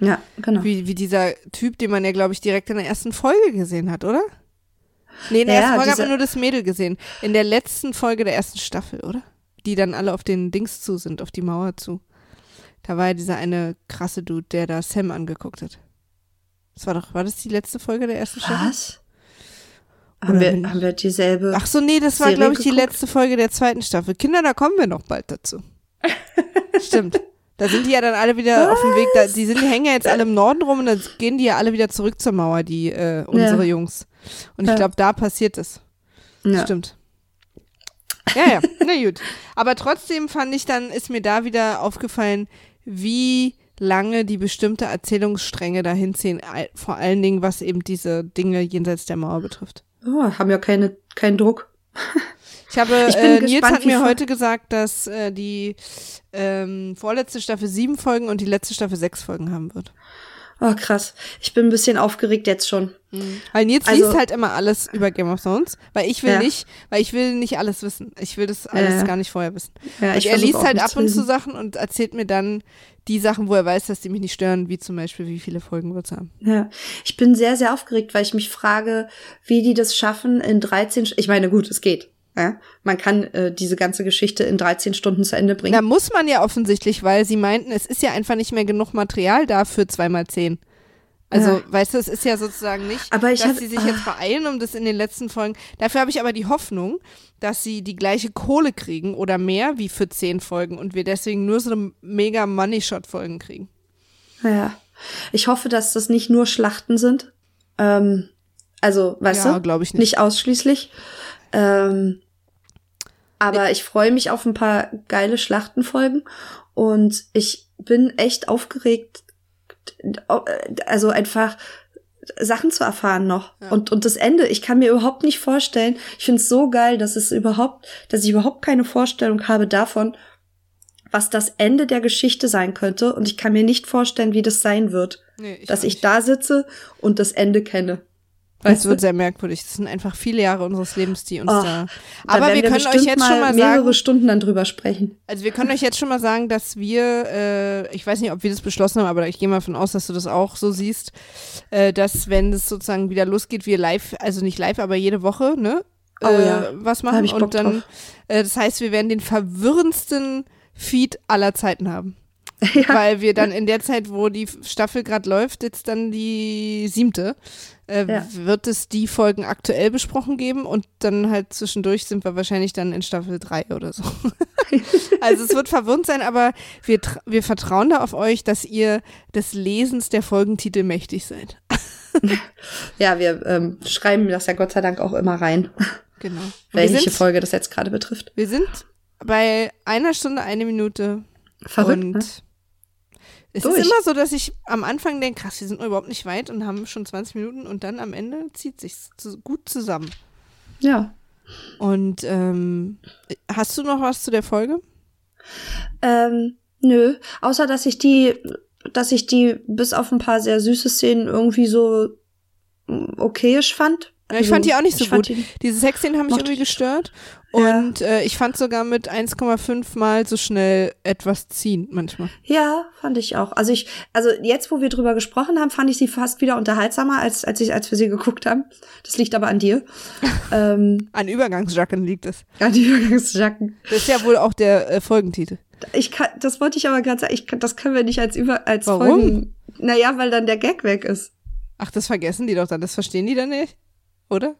Ja, genau. Wie, wie dieser Typ, den man ja, glaube ich, direkt in der ersten Folge gesehen hat, oder? Nee, in der Ja, ersten Folge hat man nur das Mädel gesehen. In der letzten Folge der ersten Staffel, oder? Die dann alle auf den Dings zu sind, auf die Mauer zu. Da war ja dieser eine krasse Dude, der da Sam angeguckt hat. Das war doch, war das die letzte Folge der ersten Staffel? Was? Haben wir, haben wir dieselbe? Ach so, nee, das war, Serie glaube ich, die geguckt? letzte Folge der zweiten Staffel. Kinder, da kommen wir noch bald dazu. Stimmt. Da sind die ja dann alle wieder auf dem Weg. Da, die, sind, die hängen ja jetzt alle im Norden rum und dann gehen die ja alle wieder zurück zur Mauer, die äh, unsere Jungs. Und ich Ja. glaube, da passiert es. ja. Stimmt. Ja, ja, na gut. Aber trotzdem fand ich dann, ist mir da wieder aufgefallen, wie lange die bestimmte Erzählungsstränge dahin ziehen. Vor allen Dingen, was eben diese Dinge jenseits der Mauer betrifft. Oh, haben ja keine, keinen Druck. Ich habe, Ich äh, Nils gespannt, hat mir heute gesagt, dass äh, die ähm, vorletzte Staffel sieben Folgen und die letzte Staffel sechs Folgen haben wird. Oh, krass. Ich bin ein bisschen aufgeregt jetzt schon. Weil Nils Also- liest halt immer alles über Game of Thrones, weil ich will Ja. nicht, weil ich will nicht alles wissen. Ich will das alles Ja. gar nicht vorher wissen. Ja, und ich er liest halt ab und zu. Sachen und erzählt mir dann die Sachen, wo er weiß, dass die mich nicht stören, wie zum Beispiel, wie viele Folgen wird's haben. Ja, ich bin sehr, sehr aufgeregt, weil ich mich frage, wie die das schaffen in 13, St- ich meine, gut, es geht. Ja? Man kann äh, diese ganze Geschichte in 13 Stunden zu Ende bringen. Da muss man ja offensichtlich, weil sie meinten, es ist ja einfach nicht mehr genug Material da für zweimal zehn. Also, Ja. weißt du, es ist ja sozusagen nicht, Aber ich dass hab- sie sich jetzt ah. beeilen, um das in den letzten Folgen. Dafür habe ich aber die Hoffnung, dass sie die gleiche Kohle kriegen oder mehr wie für zehn Folgen und wir deswegen nur so eine mega Money-Shot-Folgen kriegen. Ja. Ich hoffe, dass das nicht nur Schlachten sind. Ähm, also, weißt Ja, du? ich nicht. Nicht ausschließlich. Ähm, aber ich freue mich auf ein paar geile Schlachtenfolgen und ich bin echt aufgeregt, also einfach Sachen zu erfahren noch. Ja. Und, und das Ende, ich kann mir überhaupt nicht vorstellen, ich finde es so geil, dass es überhaupt, dass ich überhaupt keine Vorstellung habe davon, was das Ende der Geschichte sein könnte. Und ich kann mir nicht vorstellen, wie das sein wird. Nee, dass ich nicht. da sitze und das Ende kenne. Das Weißt wird sehr merkwürdig. Das sind einfach viele Jahre unseres Lebens, die uns Oh, da. Da Aber wir können euch bestimmt jetzt schon mal mehrere sagen, Stunden dann drüber sprechen. also wir können euch jetzt schon mal sagen, dass wir, äh, ich weiß nicht, ob wir das beschlossen haben, aber ich gehe mal davon aus, dass du das auch so siehst, äh, dass wenn es sozusagen wieder losgeht, wir live, also nicht live, aber jede Woche, ne? Oh äh, ja, was hab machen ich Bock und dann, drauf. äh, das heißt, wir werden den verwirrendsten Feed aller Zeiten haben. Ja. Weil wir dann in der Zeit, wo die Staffel gerade läuft, jetzt dann die siebte, äh, Ja. wird es die Folgen aktuell besprochen geben und dann halt zwischendurch sind wir wahrscheinlich dann in Staffel drei oder so. also es wird verwirrend sein, aber wir, wir vertrauen da auf euch, dass ihr des Lesens der Folgentitel mächtig seid. Ja, wir ähm, schreiben das ja Gott sei Dank auch immer rein, Genau. Welche sind, Folge das jetzt gerade betrifft. wir sind bei einer Stunde, eine Minute Verrückt, und ne? Es Durch. ist immer so, dass ich am Anfang denke, krass, wir sind überhaupt nicht weit und haben schon 20 Minuten und dann am Ende zieht sich's zu, gut zusammen. Ja. Und ähm, hast du noch was zu der Folge? Ähm, nö, außer dass ich die, dass ich die bis auf ein paar sehr süße Szenen irgendwie so mm, okayisch fand. Ja, ich fand die auch nicht so ich gut. die- Diese Sexszenen haben mich irgendwie gestört. Ja. Und äh, ich fand sogar mit 1,5 mal so schnell etwas ziehen manchmal. Ja, fand ich auch. Also ich, also jetzt, wo wir drüber gesprochen haben, fand ich sie fast wieder unterhaltsamer, als, als ich, als wir sie geguckt haben. Das liegt aber an dir. ähm, An Übergangsjacken liegt es. an Übergangsjacken. Das ist ja wohl auch der äh, Folgentitel. Ich kann, das wollte ich aber gerade sagen, ich kann, das können wir nicht als über, als Warum? Folgen. Naja, weil dann der Gag weg ist. Ach, das vergessen die doch dann. Das verstehen die dann nicht? Oder?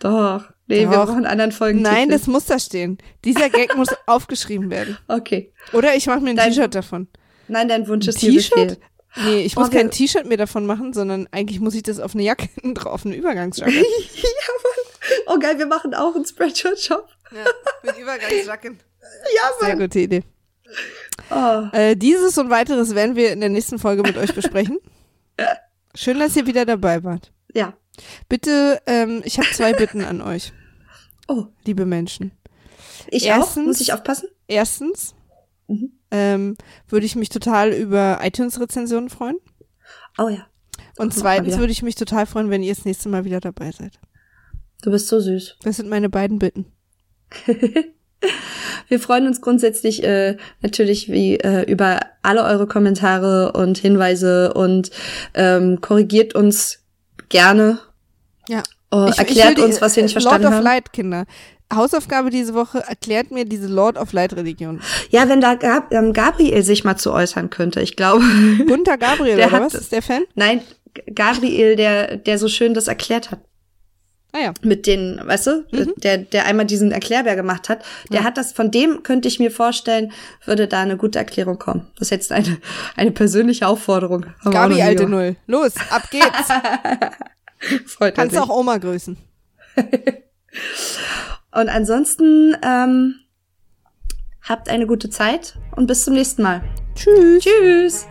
Doch. Nee, wir Doch. brauchen einen anderen Folgen. Nein, das muss da stehen. Dieser Gag muss aufgeschrieben werden. Okay. Oder ich mache mir ein T-Shirt davon. Nein, dein Wunsch Ein ist hier T-Shirt? Nee, ich muss Oh, wir- kein T-Shirt mehr davon machen, sondern eigentlich muss ich das auf eine Jacke drauf, eine Übergangsjacke. ja, Mann. Oh geil, wir machen auch einen Spreadshirt-Shop. ja, mit Übergangsjacken. Ja, Sehr Mann. gute Idee. Oh. Äh, dieses und weiteres werden wir in der nächsten Folge mit euch besprechen. Schön, dass ihr wieder dabei wart. Ja. Bitte, ähm, ich habe zwei Bitten an euch, Oh, liebe Menschen. ich auch? Erstens- Muss ich aufpassen? Erstens Mhm. ähm, würde ich mich total über iTunes-Rezensionen freuen. Oh ja. Und Mach zweitens würde ich mich total freuen, wenn ihr das nächste Mal wieder dabei seid. Du bist so süß. Das sind meine beiden Bitten. Wir freuen uns grundsätzlich äh, natürlich wie äh, über alle eure Kommentare und Hinweise und ähm, korrigiert uns gerne. Ja. Äh, Ich- ich erklärt die- uns, was wir nicht verstanden Lord of haben. Light, Kinder. Hausaufgabe diese Woche, erklärt mir diese Lord of Light Religion. Ja, wenn da Gab ähm, Gabriel sich mal zu äußern könnte, ich glaube. Gunter Gabriel, Der oder hat- was? Ist der Fan? Nein, Gabriel, der, der so schön das erklärt hat. Ah ja. Mit den, weißt du, Mhm. der, der einmal diesen Erklärbär gemacht hat, der Ja. hat das, von dem könnte ich mir vorstellen, würde da eine gute Erklärung kommen. Das ist jetzt eine, eine persönliche Aufforderung. Haben Gabi, alte. Null. Los, ab geht's. Freut Kannst auch Oma grüßen. Und ansonsten, ähm, habt eine gute Zeit und bis zum nächsten Mal. Tschüss. Tschüss!